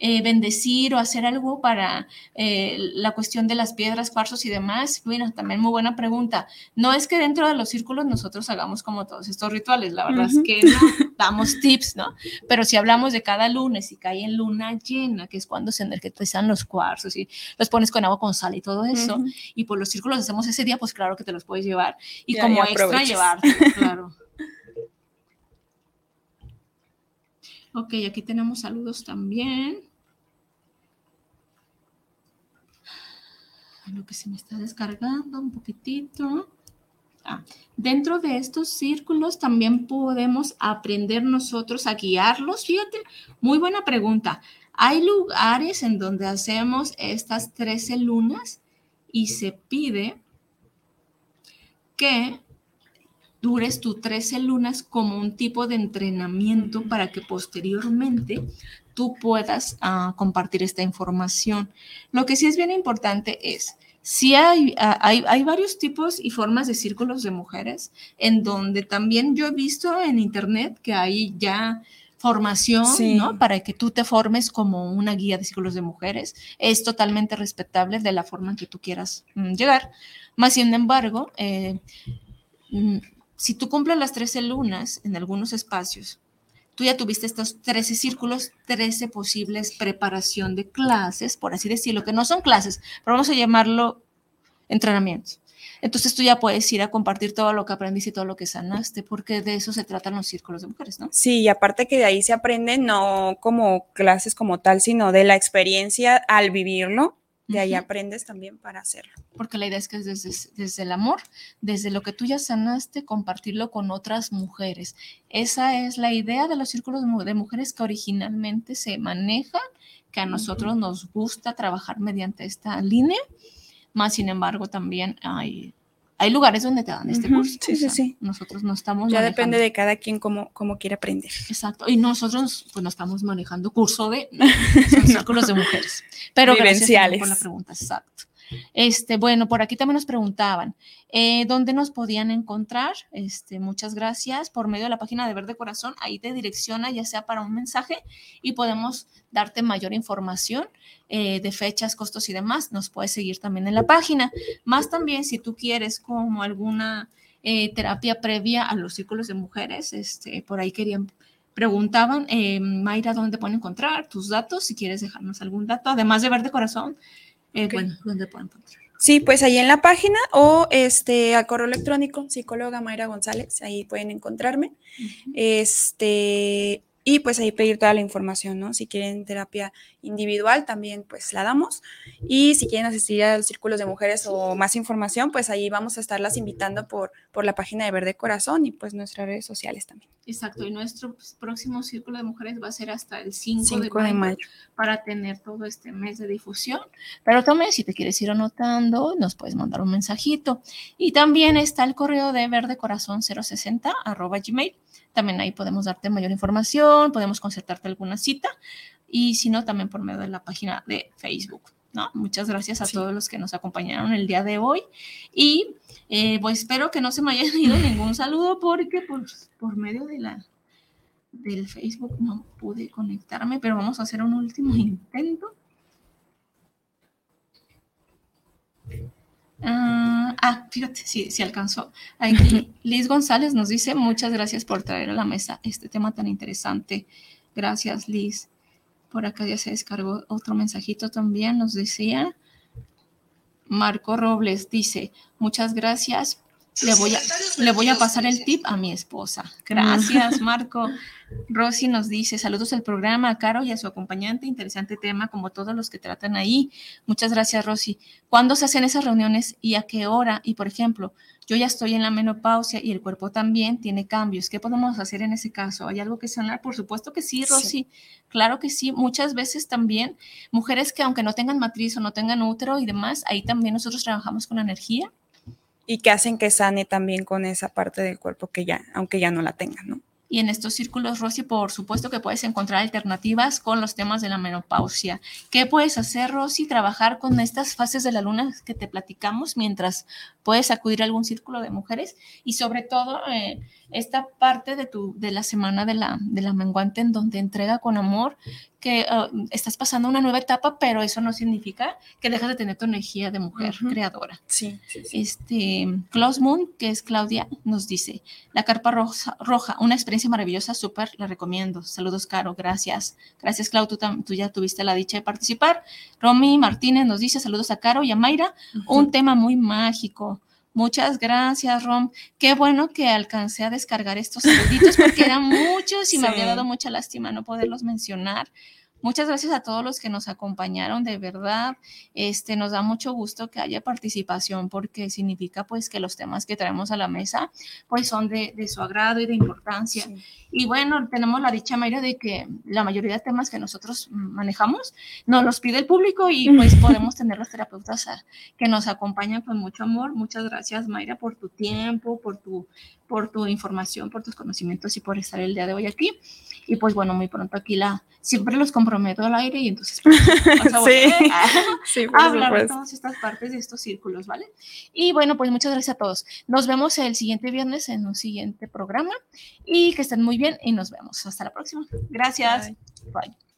Speaker 4: eh, bendecir o hacer algo para eh, la cuestión de las piedras, cuarzos y demás? Bueno, también muy buena pregunta. No es que dentro de los círculos nosotros hagamos como todos estos rituales, la verdad es que no, damos tips, ¿no? Pero si hablamos de cada lunes y cae en luna llena, que es cuando se energetizan los cuarzos y los pones con agua con sal y todo eso, y por los círculos hacemos ese día, pues claro que te los puedes llevar y, como extra llevarte, claro. Ok, aquí tenemos saludos también. Lo que se me está descargando un poquitito. Ah, dentro de estos círculos también podemos aprender nosotros a guiarlos. Fíjate, muy buena pregunta. Hay lugares en donde hacemos estas 13 lunas y se pide que dures tus 13 lunas como un tipo de entrenamiento para que posteriormente tú puedas ah, compartir esta información. Lo que sí es bien importante es, sí hay, ah, hay, hay, varios tipos y formas de círculos de mujeres, en donde también yo he visto en internet que hay ya formación, ¿no? Para que tú te formes como una guía de círculos de mujeres. Es totalmente respetable de la forma en que tú quieras mm, llegar. Más sin embargo, eh, mm, si tú cumples las 13 lunas en algunos espacios, tú ya tuviste estos 13 círculos, 13 posibles preparación de clases, por así decirlo, que no son clases, pero vamos a llamarlo entrenamientos. Entonces tú ya puedes ir a compartir todo lo que aprendiste y todo lo que sanaste, porque de eso se tratan los círculos de mujeres, ¿no?
Speaker 5: Sí, y aparte que de ahí se aprende no como clases como tal, sino de la experiencia al vivirlo de ahí aprendes también para hacerlo.
Speaker 4: Porque la idea es que es desde, desde, el amor, desde lo que tú ya sanaste, compartirlo con otras mujeres. Esa es la idea de los círculos de mujeres que originalmente se manejan, que a nosotros nos gusta trabajar mediante esta línea, más sin embargo también hay hay lugares donde te dan este curso.
Speaker 5: Sí, sí, sí.
Speaker 4: Nosotros no estamos.
Speaker 5: Ya depende de cada quien cómo, cómo quiere aprender.
Speaker 4: Exacto. Y nosotros, pues, no estamos manejando curso de círculos de mujeres. Pero
Speaker 5: Vivenciales.
Speaker 4: gracias por la pregunta. Exacto. Este, bueno, por aquí también nos preguntaban, eh, ¿dónde nos podían encontrar? Este, muchas gracias. Por medio de la página de Verde Corazón, ahí te direcciona ya sea para un mensaje y podemos darte mayor información eh, de fechas, costos y demás. Nos puedes seguir también en la página. Más también si tú quieres como alguna eh, terapia previa a los círculos de mujeres, este, por ahí querían preguntaban, Mayra, ¿dónde pueden encontrar tus datos? Si quieres dejarnos algún dato, además de Verde Corazón, eh, bueno, ¿dónde encontrar?
Speaker 5: Sí, pues ahí en la página o este al correo electrónico, psicóloga Mayra González, ahí pueden encontrarme. Este, y pues ahí pedir toda la información, ¿no? Si quieren terapia individual, también pues la damos. Y si quieren asistir a los círculos de mujeres o más información, pues ahí vamos a estarlas invitando por, por la página de Verde Corazón y pues nuestras redes sociales también.
Speaker 4: Exacto, y nuestro pues, próximo círculo de mujeres va a ser hasta el 5, de, mayo, para tener todo este mes de difusión. Pero también si te quieres ir anotando, nos puedes mandar un mensajito. Y también está el correo de Verde Corazón 060 arroba gmail también ahí podemos darte mayor información, podemos concertarte alguna cita y si no, también por medio de la página de Facebook. ¿no? Muchas gracias a todos los que nos acompañaron el día de hoy y eh, pues espero que no se me haya ido ningún saludo porque por, por medio de la, del Facebook no pude conectarme, pero vamos a hacer un último intento. Ah, ah, fíjate, sí, sí alcanzó. Liz González nos dice, muchas gracias por traer a la mesa este tema tan interesante. Gracias, Liz. Por acá ya se descargó otro mensajito también, nos decía. Marco Robles dice, muchas gracias le voy, a, le voy a pasar el tip a mi esposa. Gracias, Marco. Rosy nos dice, saludos al programa, a Caro y a su acompañante, interesante tema como todos los que tratan ahí. Muchas gracias, Rosy. ¿Cuándo se hacen esas reuniones y a qué hora? Y, por ejemplo, yo ya estoy en la menopausia y el cuerpo también tiene cambios. ¿Qué podemos hacer en ese caso? ¿Hay algo que sanar? Por supuesto que sí, Rosy. Claro que sí. Muchas veces también mujeres que aunque no tengan matriz o no tengan útero y demás, ahí también nosotros trabajamos con energía
Speaker 5: y que hacen que sane también con esa parte del cuerpo que ya, aunque ya no la tengan, ¿no?
Speaker 4: Y en estos círculos, Rosy, por supuesto que puedes encontrar alternativas con los temas de la menopausia. ¿Qué puedes hacer, Rosy? Trabajar con estas fases de la luna que te platicamos mientras puedes acudir a algún círculo de mujeres y sobre todo eh, esta parte de, tu, de la semana de la, de la menguante en donde entrega con amor que uh, estás pasando una nueva etapa, pero eso no significa que dejas de tener tu energía de mujer creadora.
Speaker 5: Sí, sí,
Speaker 4: Este, Klaus Moon, que es Claudia, nos dice, la carpa roja, roja una experiencia maravillosa, súper, la recomiendo. Saludos, Caro, gracias. Gracias, Clau, tú, tú, ya tuviste la dicha de participar. Romy Martínez nos dice, saludos a Caro y a Mayra, un tema muy mágico. Muchas gracias, Rom. Qué bueno que alcancé a descargar estos saluditos porque eran muchos y me había dado mucha lástima no poderlos mencionar. Muchas gracias a todos los que nos acompañaron, de verdad. Este, nos da mucho gusto que haya participación porque significa pues que los temas que traemos a la mesa pues son de, de su agrado y de importancia. Y bueno, tenemos la dicha, Mayra, de que la mayoría de temas que nosotros manejamos nos los pide el público y pues podemos tener los terapeutas que nos acompañan con mucho amor. Muchas gracias, Mayra, por tu tiempo, por tu, por tu información, por tus conocimientos y por estar el día de hoy aquí. Y pues bueno, muy pronto aquí la, siempre los comprometo al aire y entonces pues, a, sí, a, hablar de todas estas partes de estos círculos, ¿vale? Y bueno, pues muchas gracias a todos. Nos vemos el siguiente viernes en un siguiente programa y que estén muy bien y nos vemos. Hasta la próxima. Gracias. Bye.